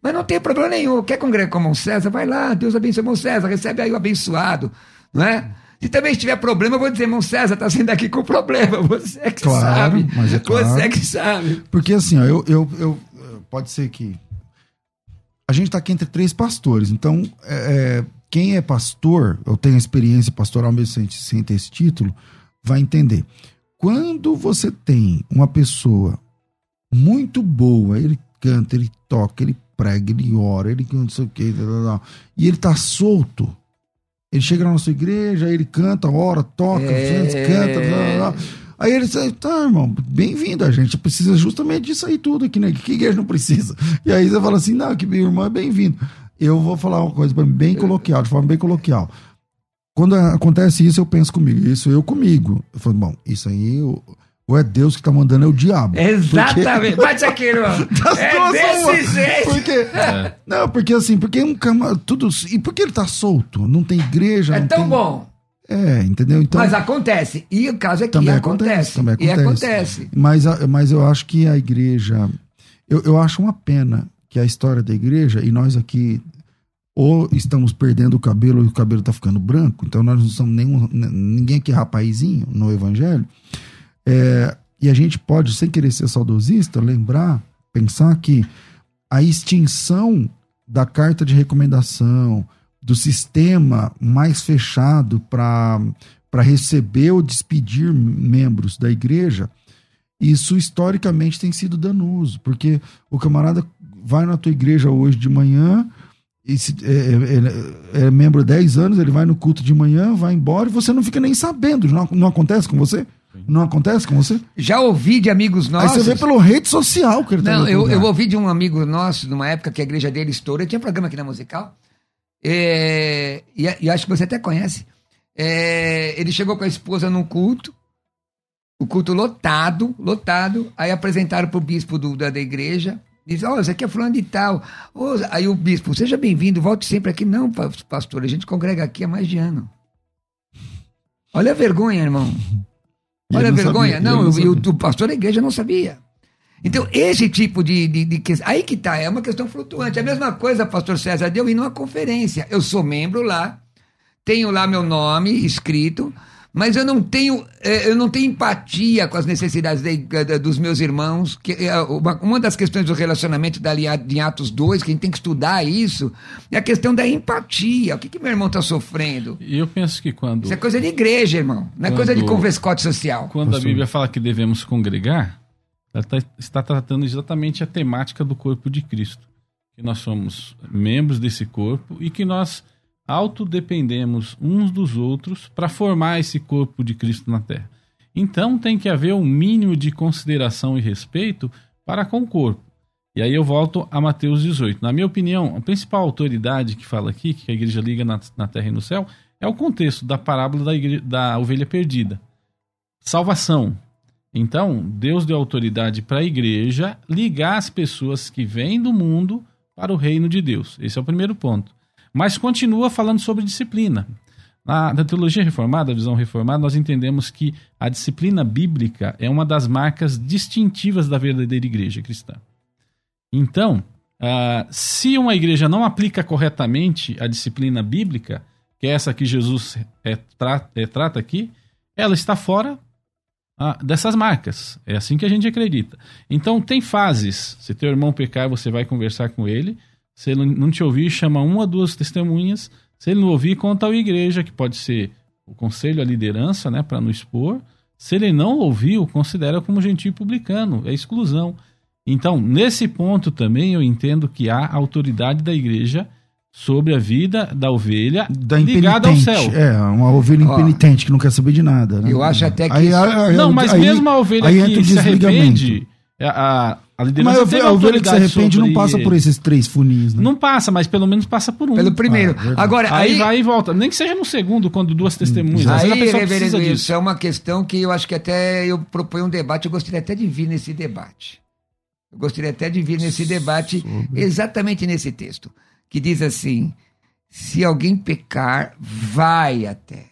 S2: Mas não tem problema nenhum. Quer congregar com o César? Vai lá, Deus abençoe o César, recebe aí o abençoado, não é? Se também tiver problema, eu vou dizer, irmão César, está saindo aqui com problema. Você é que
S1: claro,
S2: sabe.
S1: Mas é claro.
S2: Você é que sabe.
S1: Porque assim, ó, eu, eu, eu, pode ser que. A gente está aqui entre três pastores, então é, é quem é pastor, eu tenho experiência pastoral mesmo sem, sem ter esse título, vai entender. Quando você tem uma pessoa muito boa, ele canta, ele toca, ele prega, ele ora, ele não sei o que, e ele tá solto. Ele chega na nossa igreja, ele canta, ora, toca,
S2: É.
S1: canta, blá, blá, blá. Aí ele diz, tá, irmão, bem-vindo, a gente precisa justamente disso aí tudo aqui, né? Que igreja não precisa? E aí você fala assim, não, que meu irmão é bem-vindo. Eu vou falar uma coisa pra mim, bem coloquial, de forma bem coloquial. Quando acontece isso, eu penso comigo, isso eu comigo. Eu falo, bom, isso aí, ou ou é Deus que tá mandando, é o diabo.
S2: Exatamente. Bate aqui, irmão.
S1: Das
S2: É
S1: duas
S2: desse
S1: uma.
S2: jeito.
S1: Porque, Não, porque assim, porque um cama, tudo. E porque ele tá solto? Não tem igreja.
S2: É
S1: não
S2: tão
S1: tem-
S2: bom.
S1: É, entendeu? Então.
S2: Mas acontece. E o caso é que
S1: também
S2: acontece.
S1: acontece, também
S2: E
S1: acontece.
S2: acontece.
S1: Mas, mas eu acho que a igreja. Eu, eu acho uma pena que a história da igreja, e nós aqui, ou estamos perdendo o cabelo e o cabelo tá ficando branco, então nós não somos nenhum, n- ninguém aqui rapazinho no evangelho. É, e a gente pode, sem querer ser saudosista, lembrar, pensar que a extinção da carta de recomendação, do sistema mais fechado para receber ou despedir membros da igreja, isso historicamente tem sido danoso, porque o camarada vai na tua igreja hoje de manhã, e se- é, é- é membro há 10 anos, ele vai no culto de manhã, vai embora e você não fica nem sabendo. Não, não acontece com você? Não acontece com você?
S2: Já ouvi de amigos nossos.
S1: Aí você vê pela rede social que ele tá
S2: Não,
S1: no
S2: eu, eu ouvi de um amigo nosso, numa época que a igreja dele estourou, tinha programa aqui na musical, é, e, e acho que você até conhece. É, ele chegou com a esposa num culto, o culto lotado, lotado, aí apresentaram pro bispo do- da, da igreja, diz, ó, esse aqui é fulano de tal. Ô, aí o bispo, seja bem-vindo, volte sempre aqui. Não, pa- pastor, a gente congrega aqui há mais de ano. Olha a vergonha, irmão. Olha a vergonha.
S1: sabia,
S2: não,
S1: não
S2: e o, pastor da igreja não sabia. Então, esse tipo de, de, de que- Aí que tá, é uma questão flutuante. A mesma coisa, pastor César, de eu ir numa conferência. Eu sou membro lá, tenho lá meu nome escrito, mas eu não tenho, eh, eu não tenho empatia com as necessidades da- da- dos meus irmãos. Que, eh, uma, uma das questões do relacionamento da, de Atos 2, que a gente tem que estudar isso, é a questão da empatia. O que, que meu irmão está sofrendo?
S3: E eu penso que quando,
S2: Isso é coisa de igreja, irmão. Não é coisa de
S3: Quando-
S2: converscote social.
S3: quando a. Bíblia fala que devemos congregar, ela tá- está tratando exatamente a temática do corpo de Cristo. Que nós somos membros desse corpo e que nós autodependemos uns dos outros para formar esse corpo de Cristo na Terra. Então tem que haver um mínimo de consideração e respeito para com o corpo. E aí eu volto a Mateus 18. Na minha opinião, a principal autoridade que fala aqui, que a igreja liga na, na terra e no céu, é o contexto da parábola da, igre- da ovelha perdida. Salvação. Então, Deus deu autoridade para a igreja ligar as pessoas que vêm do mundo para o reino de Deus. Esse é o primeiro ponto. Mas continua falando sobre disciplina. Na, na teologia reformada, a visão reformada, nós entendemos que a disciplina bíblica é uma das marcas distintivas da verdadeira igreja cristã. Então, ah, se uma igreja não aplica corretamente a disciplina bíblica, que é essa que Jesus é, tra- é, trata aqui, ela está fora ah, dessas marcas. É assim que a gente acredita. Então, tem fases. Se teu irmão pecar, você vai conversar com ele. Se ele não te ouvir, chama uma ou duas testemunhas. Se ele não ouvir, conta à igreja, que pode ser o conselho, a liderança, né, para não expor. Se ele não ouviu, considera como gentil publicano, é exclusão. Então, nesse ponto também eu entendo que há autoridade da igreja sobre a vida da ovelha
S1: Da
S3: ligada ao
S1: impenitente.
S3: céu.
S1: É, uma ovelha
S2: Ó,
S1: impenitente que não quer saber de nada. Né?
S2: eu acho até que
S1: Aí,
S2: isso-
S1: aí- aí-
S3: Não, mas
S1: aí-
S3: mesmo a ovelha
S1: aí entra
S3: que
S1: o
S3: se arrepende, a, a, a
S1: Mas
S3: liderança
S1: a
S3: teve
S1: ovelha, a ovelha que se arrepende não
S3: sobre
S1: passa por esses três funis, né?
S3: Não passa, mas pelo menos passa por um.
S2: Pelo primeiro.
S1: Ah, verdade.
S2: Agora,
S3: Aí,
S2: aí,
S3: vai e volta. Nem que seja no segundo, quando duas testemunhas. Vezes a
S2: aí reverendo isso é uma questão que eu acho que até eu proponho um debate, eu gostaria até de vir nesse debate. Eu gostaria até de vir nesse debate exatamente nesse texto, que diz assim: se alguém pecar, vai até.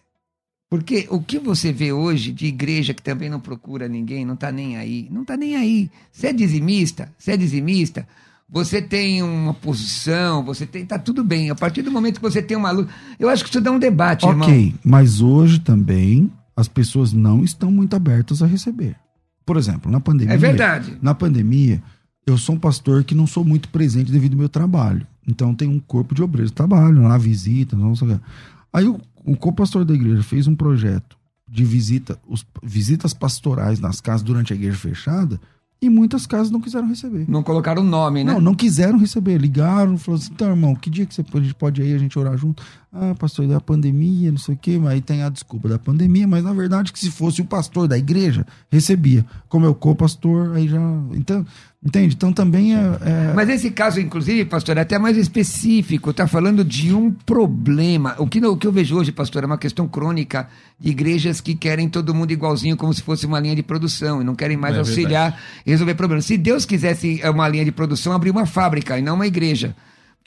S2: Porque o que você vê hoje de igreja que também não procura ninguém, não está nem aí, não está nem aí. Você é dizimista, você é dizimista, você tem uma posição, você tem. Tá tudo bem. A partir do momento que você tem uma luz. Eu acho que isso dá um debate, irmão.
S1: Ok, mas hoje também as pessoas não estão muito abertas a receber. Por exemplo, na pandemia.
S2: É verdade.
S1: Na pandemia, eu sou um pastor que não sou muito presente devido ao meu trabalho. Então tem um corpo de obreiros que trabalham lá, visita, não sei o quê. Aí o, o co-pastor da igreja fez um projeto de visita, os, visitas pastorais nas casas durante a igreja fechada, E muitas casas não quiseram receber.
S2: Não colocaram o nome, né?
S1: Não, não quiseram receber. Ligaram, falaram assim: então, irmão, que dia que você pode, a gente pode ir a gente orar junto? Ah, pastor, da pandemia, não sei o quê, mas aí tem a desculpa da pandemia, mas na verdade que se fosse o pastor da igreja, recebia. Como é o co-pastor, aí já. Então, entende? Então também é. é-
S2: Mas esse caso, inclusive, pastor, é até mais específico. Está falando de um problema. O que, o que eu vejo hoje, pastor, é uma questão crônica de igrejas que querem todo mundo igualzinho, como se fosse uma linha de produção, e não querem mais
S3: É
S2: auxiliar e resolver problemas. Se Deus quisesse é, uma linha de produção, abrir uma fábrica e não uma igreja.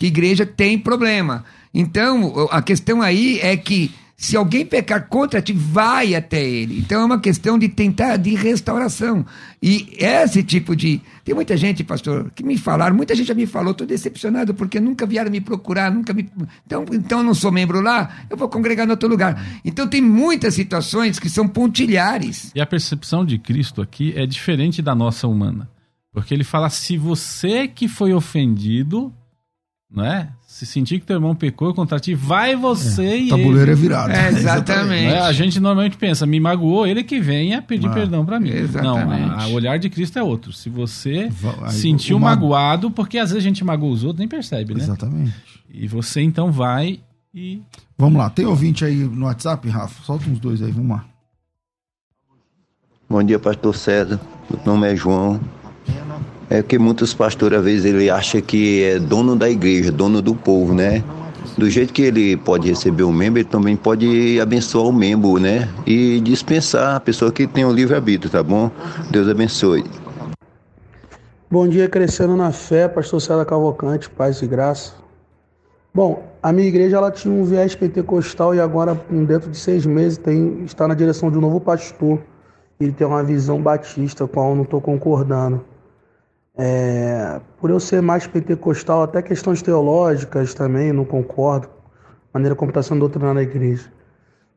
S2: Que igreja tem problema. Então, a questão aí é que se alguém pecar contra ti, vai até ele. Então é uma questão de tentar de restauração. E esse tipo de. Tem muita gente, pastor, que me falaram, muita gente já me falou, estou decepcionado, porque nunca vieram me procurar, nunca me. Então, então eu não sou membro lá, eu vou congregar em outro lugar. Então tem muitas situações que são pontilhares.
S3: E a percepção de Cristo aqui é diferente da nossa humana. Porque ele fala: se você que foi ofendido, né? Se sentir que teu irmão pecou contra ti, vai você e
S1: o tabuleiro é
S3: ele.
S1: virado.
S2: É, exatamente.
S3: Né? A gente normalmente pensa, me magoou, ele que venha pedir
S1: Ah,
S3: perdão pra mim.
S2: exatamente.
S3: Não, a- o olhar de Cristo é outro. Se você sentiu
S1: o mago-
S3: magoado, porque às vezes a gente magoa os outros, nem percebe, né?
S1: Exatamente.
S3: E você então vai e
S1: Vamos lá, tem ouvinte aí no WhatsApp, Rafa? Solta uns dois aí, vamos lá.
S8: Bom dia, pastor César. Meu nome é João. É que muitos pastores, às vezes, ele acha que é dono da igreja, dono do povo, né? Do jeito que ele pode receber o membro, ele também pode abençoar o membro, né? E dispensar a pessoa que tem o livre-arbítrio, tá bom? Deus abençoe.
S9: Bom dia, crescendo na fé, pastor César Cavalcante, paz e graça. Bom, a minha igreja ela tinha um viés pentecostal e agora, dentro de seis meses, tem, está na direção de um novo pastor. Ele tem uma visão batista, com a qual eu não estou concordando. É, por eu ser mais pentecostal, até questões teológicas também, não concordo. Maneira como está sendo doutrinada na igreja.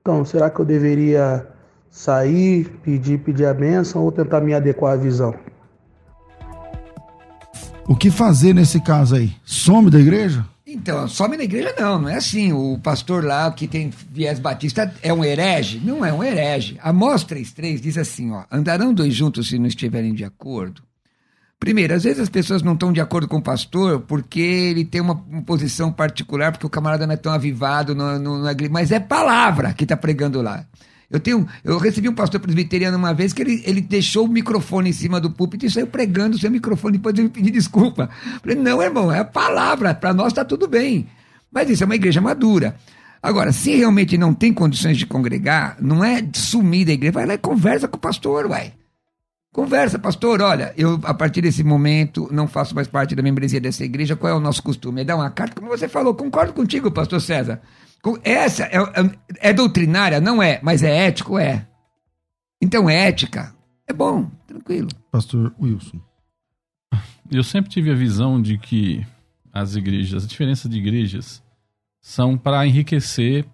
S9: Então, será que eu deveria sair, pedir, pedir a bênção ou tentar me adequar à visão?
S1: O que fazer nesse caso aí? Some da igreja?
S2: Então, some na igreja não, não é assim. O pastor lá que tem viés batista é um herege? Não é um herege. Amós 3.3 diz assim, ó, andarão dois juntos se não estiverem de acordo. Primeiro, às vezes as pessoas não estão de acordo com o pastor porque ele tem uma, uma posição particular, porque o camarada não é tão avivado, não, não, não é, mas é palavra que está pregando lá. Eu tenho, eu recebi um pastor presbiteriano uma vez que ele, ele deixou o microfone em cima do púlpito e saiu pregando sem microfone, depois ele me pedir desculpa. Falei, não, irmão, é a palavra, para nós está tudo bem. Mas isso é uma igreja madura. Agora, se realmente não tem condições de congregar, não é sumir da igreja, vai lá e conversa com o pastor, uai. Conversa, pastor, olha, eu a partir desse momento não faço mais parte da membresia dessa igreja, qual é o nosso costume? É dar uma carta, como você falou, concordo contigo, pastor César. Com- Essa é, é- é doutrinária? Não é, mas é ético? É. Então, ética, é bom, tranquilo.
S1: Pastor Wilson.
S3: Eu sempre tive a visão de que as igrejas, as diferenças de igrejas, são para enriquecer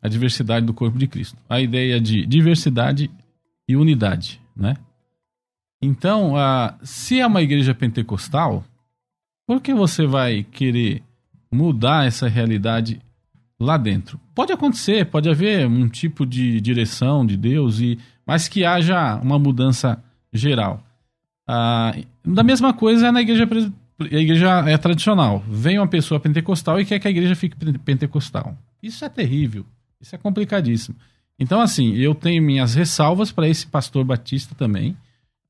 S3: a diversidade do corpo de Cristo. A ideia de diversidade e unidade, né? Então, ah, se é uma igreja pentecostal, por que você vai querer mudar essa realidade lá dentro? Pode acontecer, pode haver um tipo de direção de Deus, e mas que haja uma mudança geral. Ah, da mesma coisa é na igreja, a igreja é tradicional. Vem uma pessoa pentecostal e quer que a igreja fique pen- pentecostal. Isso é terrível. Isso é complicadíssimo. Então, assim, eu tenho minhas ressalvas para esse pastor batista também,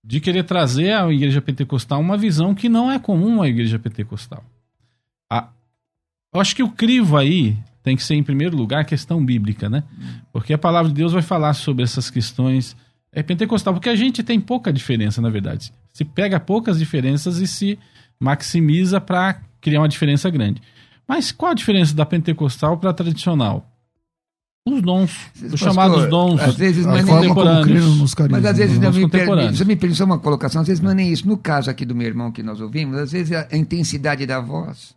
S3: de querer trazer à igreja pentecostal uma visão que não é comum à igreja pentecostal. A- eu acho que o crivo aí tem que ser, em primeiro lugar, a questão bíblica, né? Porque a palavra de Deus vai falar sobre essas questões é pentecostal, porque a gente tem pouca diferença, na verdade. Se pega poucas diferenças e se maximiza para criar uma diferença grande. Mas qual a diferença da pentecostal para a tradicional? Os dons, os
S2: Pastor,
S3: chamados dons
S2: às vezes não é
S1: A
S3: contemporâneos.
S1: carismas.
S2: Mas às vezes
S1: né?
S2: não
S3: Os
S2: me,
S3: contemporâneos.
S2: per... me permite uma colocação, às vezes não é nem isso. No caso aqui do meu irmão que nós ouvimos, às vezes é a intensidade da voz.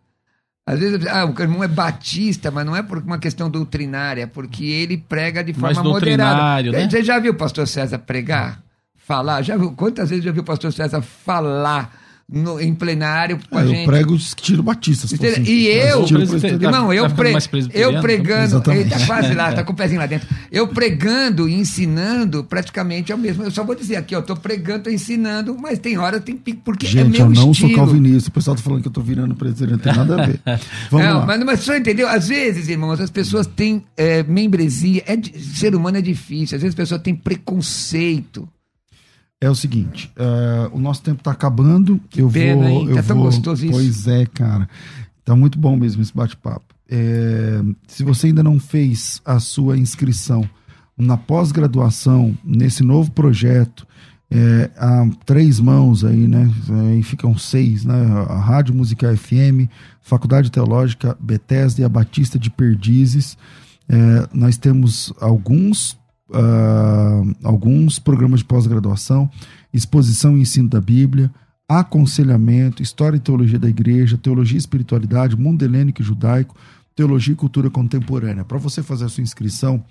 S2: Às vezes, ah, o irmão é batista, mas não é por uma questão doutrinária, porque ele prega de forma moderada.
S3: doutrinário, né?
S2: Você já viu o pastor César pregar? Falar? Já viu? Quantas vezes já viu o pastor César falar no- em plenário com a
S1: É, eu
S2: gente.
S1: prego estilo batista. se
S2: Entendeu?
S1: assim.
S2: E eu,
S1: Estilo presbiteriano.
S2: Irmão, eu,
S3: Tá ficando
S2: pre- eu pregando,
S1: Exatamente.
S2: ele tá quase lá, tá com o pezinho lá dentro. Eu pregando e ensinando, praticamente é o mesmo. Eu só vou dizer aqui, ó, tô pregando, tô ensinando, mas tem hora, tem pico, porque é
S1: Gente,
S2: meu
S1: eu não
S2: estilo.
S1: sou calvinista. O pessoal tá falando que eu tô virando presbiteriano, não tem nada a ver. Vamos
S2: não,
S1: lá.
S2: mas, mas só entendeu? Às vezes, irmãos, as pessoas têm é, membresia, é, ser humano é difícil, às vezes a pessoa tem preconceito.
S1: É o seguinte, é, o nosso tempo tá acabando. eu
S2: pena,
S1: vou,
S2: hein?
S1: eu
S2: Tá tão
S1: vou.
S2: gostoso isso.
S1: Pois é, cara. Tá muito bom mesmo esse bate-papo. É, se você ainda não fez a sua inscrição na pós-graduação, nesse novo projeto, é, há três mãos aí, né? Aí ficam seis, né? A Rádio Musical FM, Faculdade Teológica Bethesda e a Batista de Perdizes. É, nós temos alguns, ah, alguns programas de pós-graduação, exposição e ensino da Bíblia, aconselhamento, história e teologia da igreja, teologia e espiritualidade, mundo helênico e judaico, teologia e cultura contemporânea. Para você fazer a sua inscrição,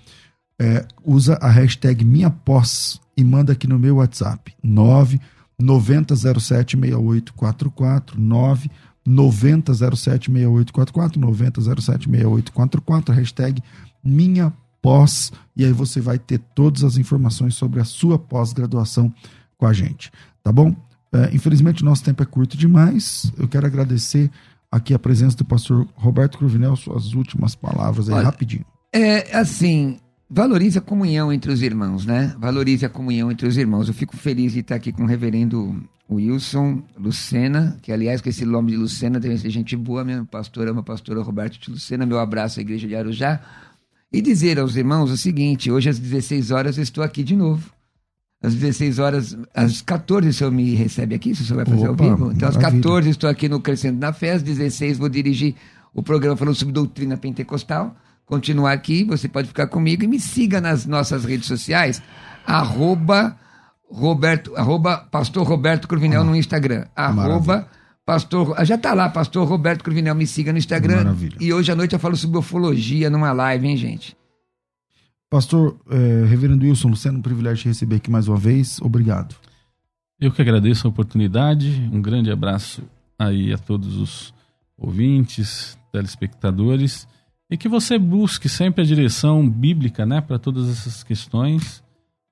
S1: é, usa a hashtag minha pós e manda aqui no meu WhatsApp 9 9007 6844 9 9007 6844 9007 6844 hashtag minha pós e aí você vai ter todas as informações sobre a sua pós-graduação com a gente, tá bom? É, infelizmente o nosso tempo é curto demais. Eu quero agradecer aqui a presença do pastor Roberto Cruvinel, suas últimas palavras aí,
S2: Olha,
S1: rapidinho.
S2: É assim, valorize a comunhão entre os irmãos, né? Valorize a comunhão entre os irmãos. Eu fico feliz de estar aqui com o reverendo Wilson Lucena, que aliás com esse nome de Lucena deve ser gente boa, minha pastora, minha pastora Roberto de Lucena, meu abraço à igreja de Arujá. E dizer aos irmãos o seguinte, hoje às 16 horas eu estou aqui de novo. Às 16 horas, às 14 o senhor me recebe aqui, se o senhor vai fazer
S1: Opa,
S2: ao vivo. Então às
S1: maravilha.
S2: 14 estou aqui no Crescendo na Fé, às 16 vou dirigir o programa falando sobre doutrina pentecostal. Continuar aqui, você pode ficar comigo e me siga nas nossas redes sociais, arroba, Roberto, arroba pastor Roberto Cruvinel no Instagram. Arroba pastor, já tá lá, pastor Roberto Cruvinel, me siga no Instagram.
S1: Maravilha.
S2: E hoje à noite eu falo sobre ufologia numa live, hein, gente?
S1: Pastor eh, Reverendo Wilson Luceno, um privilégio de receber aqui mais uma vez. Obrigado.
S3: Eu que agradeço a oportunidade. Um grande abraço aí a todos os ouvintes, telespectadores. E que você busque sempre a direção bíblica né, para todas essas questões.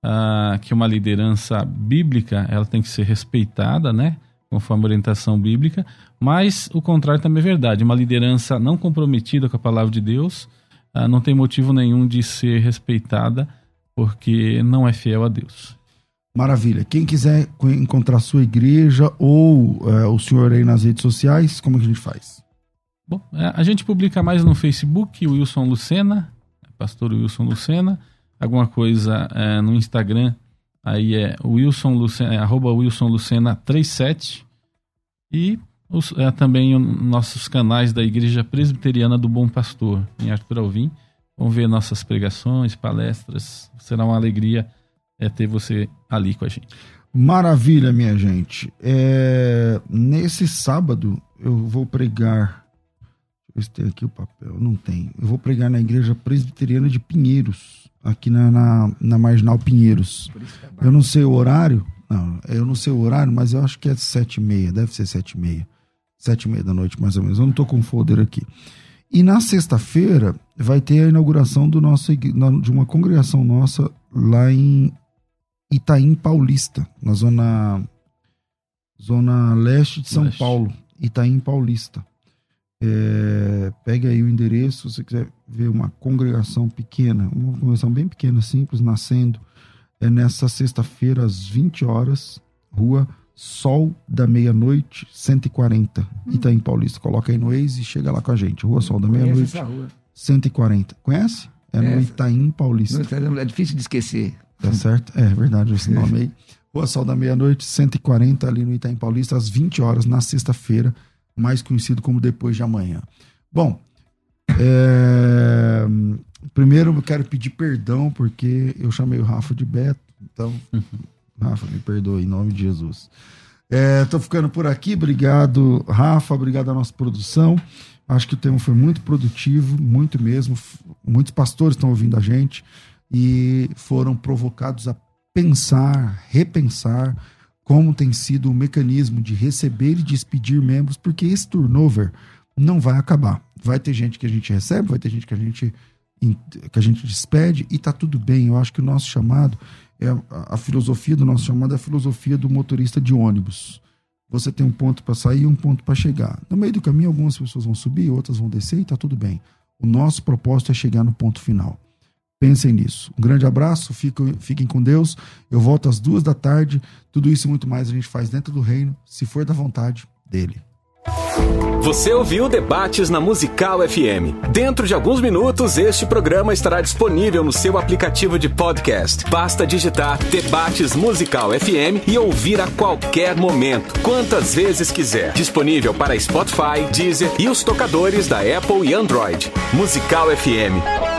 S3: Ah, que uma liderança bíblica ela tem que ser respeitada, né, conforme a orientação bíblica. Mas o contrário também é verdade. Uma liderança não comprometida com a palavra de Deus ah, não tem motivo nenhum de ser respeitada porque não é fiel a Deus.
S1: Maravilha. Quem quiser co- encontrar sua igreja ou eh, o senhor aí nas redes sociais, como é que a gente faz?
S3: Bom, é, a gente publica mais no Facebook, Wilson Lucena, pastor Wilson Lucena, alguma coisa é, no Instagram, aí é Wilson Lucena, é, arroba Wilson Lucena 37 e os, é, também os nossos canais da Igreja Presbiteriana do Bom Pastor, em Arthur Alvim. Vão ver nossas pregações, palestras, será uma alegria é, ter você ali com a gente.
S1: Maravilha, minha gente. É, nesse sábado eu vou pregar. Deixa eu ver se tem aqui o papel. Não tem. Eu vou pregar na Igreja Presbiteriana de Pinheiros, aqui na, na, na Marginal Pinheiros. Eu não sei o horário. Não, eu não sei o horário, mas eu acho que é sete e meia. Deve ser sete e meia. Sete e meia da noite, mais ou menos. Eu não tô com o folder aqui. E na sexta-feira vai ter a inauguração do nosso, de uma congregação nossa lá em Itaim Paulista, na zona, zona leste de São
S3: Leste.
S1: Paulo. Itaim Paulista. É, pega aí o endereço, se você quiser ver uma congregação pequena, uma congregação bem pequena, simples, nascendo. É nessa sexta-feira, às 20 horas, rua Sol da Meia-Noite, 140, Itaim Paulista. Coloca aí no Waze e chega lá com a gente. Rua Sol da Meia-Noite,
S2: essa rua.
S1: 140. Conhece? É no
S2: Conheço.
S1: Itaim Paulista.
S2: Não, É difícil de esquecer.
S1: Tá certo? É verdade, esse nome aí. Rua Sol da Meia-Noite, 140, ali no Itaim Paulista, às 20 horas, na sexta-feira, mais conhecido como depois de amanhã. Bom, é, primeiro eu quero pedir perdão, porque eu chamei o Rafa de Beto, então, Rafa, me perdoe, em nome de Jesus. É, tô ficando por aqui, obrigado, Rafa, obrigado à nossa produção. Acho que o tema foi muito produtivo, muito mesmo. Muitos pastores estão ouvindo a gente e foram provocados a pensar, repensar como tem sido o mecanismo de receber e despedir membros, porque esse turnover não vai acabar. Vai ter gente que a gente recebe, vai ter gente que a gente que a gente despede e tá tudo bem. Eu acho que o nosso chamado é a, a filosofia do nosso chamado é a filosofia do motorista de ônibus. Você tem um ponto para sair e um ponto para chegar. No meio do caminho, algumas pessoas vão subir, outras vão descer e tá tudo bem. O nosso propósito é chegar no ponto final. Pensem nisso. Um grande abraço, fiquem, fiquem com Deus. Eu volto às duas da tarde. Tudo isso e muito mais a gente faz dentro do reino, se for da vontade dele.
S5: Você ouviu Debates na Musical FM. Dentro de alguns minutos, este programa estará disponível no seu aplicativo de podcast. Basta digitar Debates Musical FM e ouvir a qualquer momento, quantas vezes quiser. Disponível para Spotify, Deezer e os tocadores da Apple e Android. Musical FM.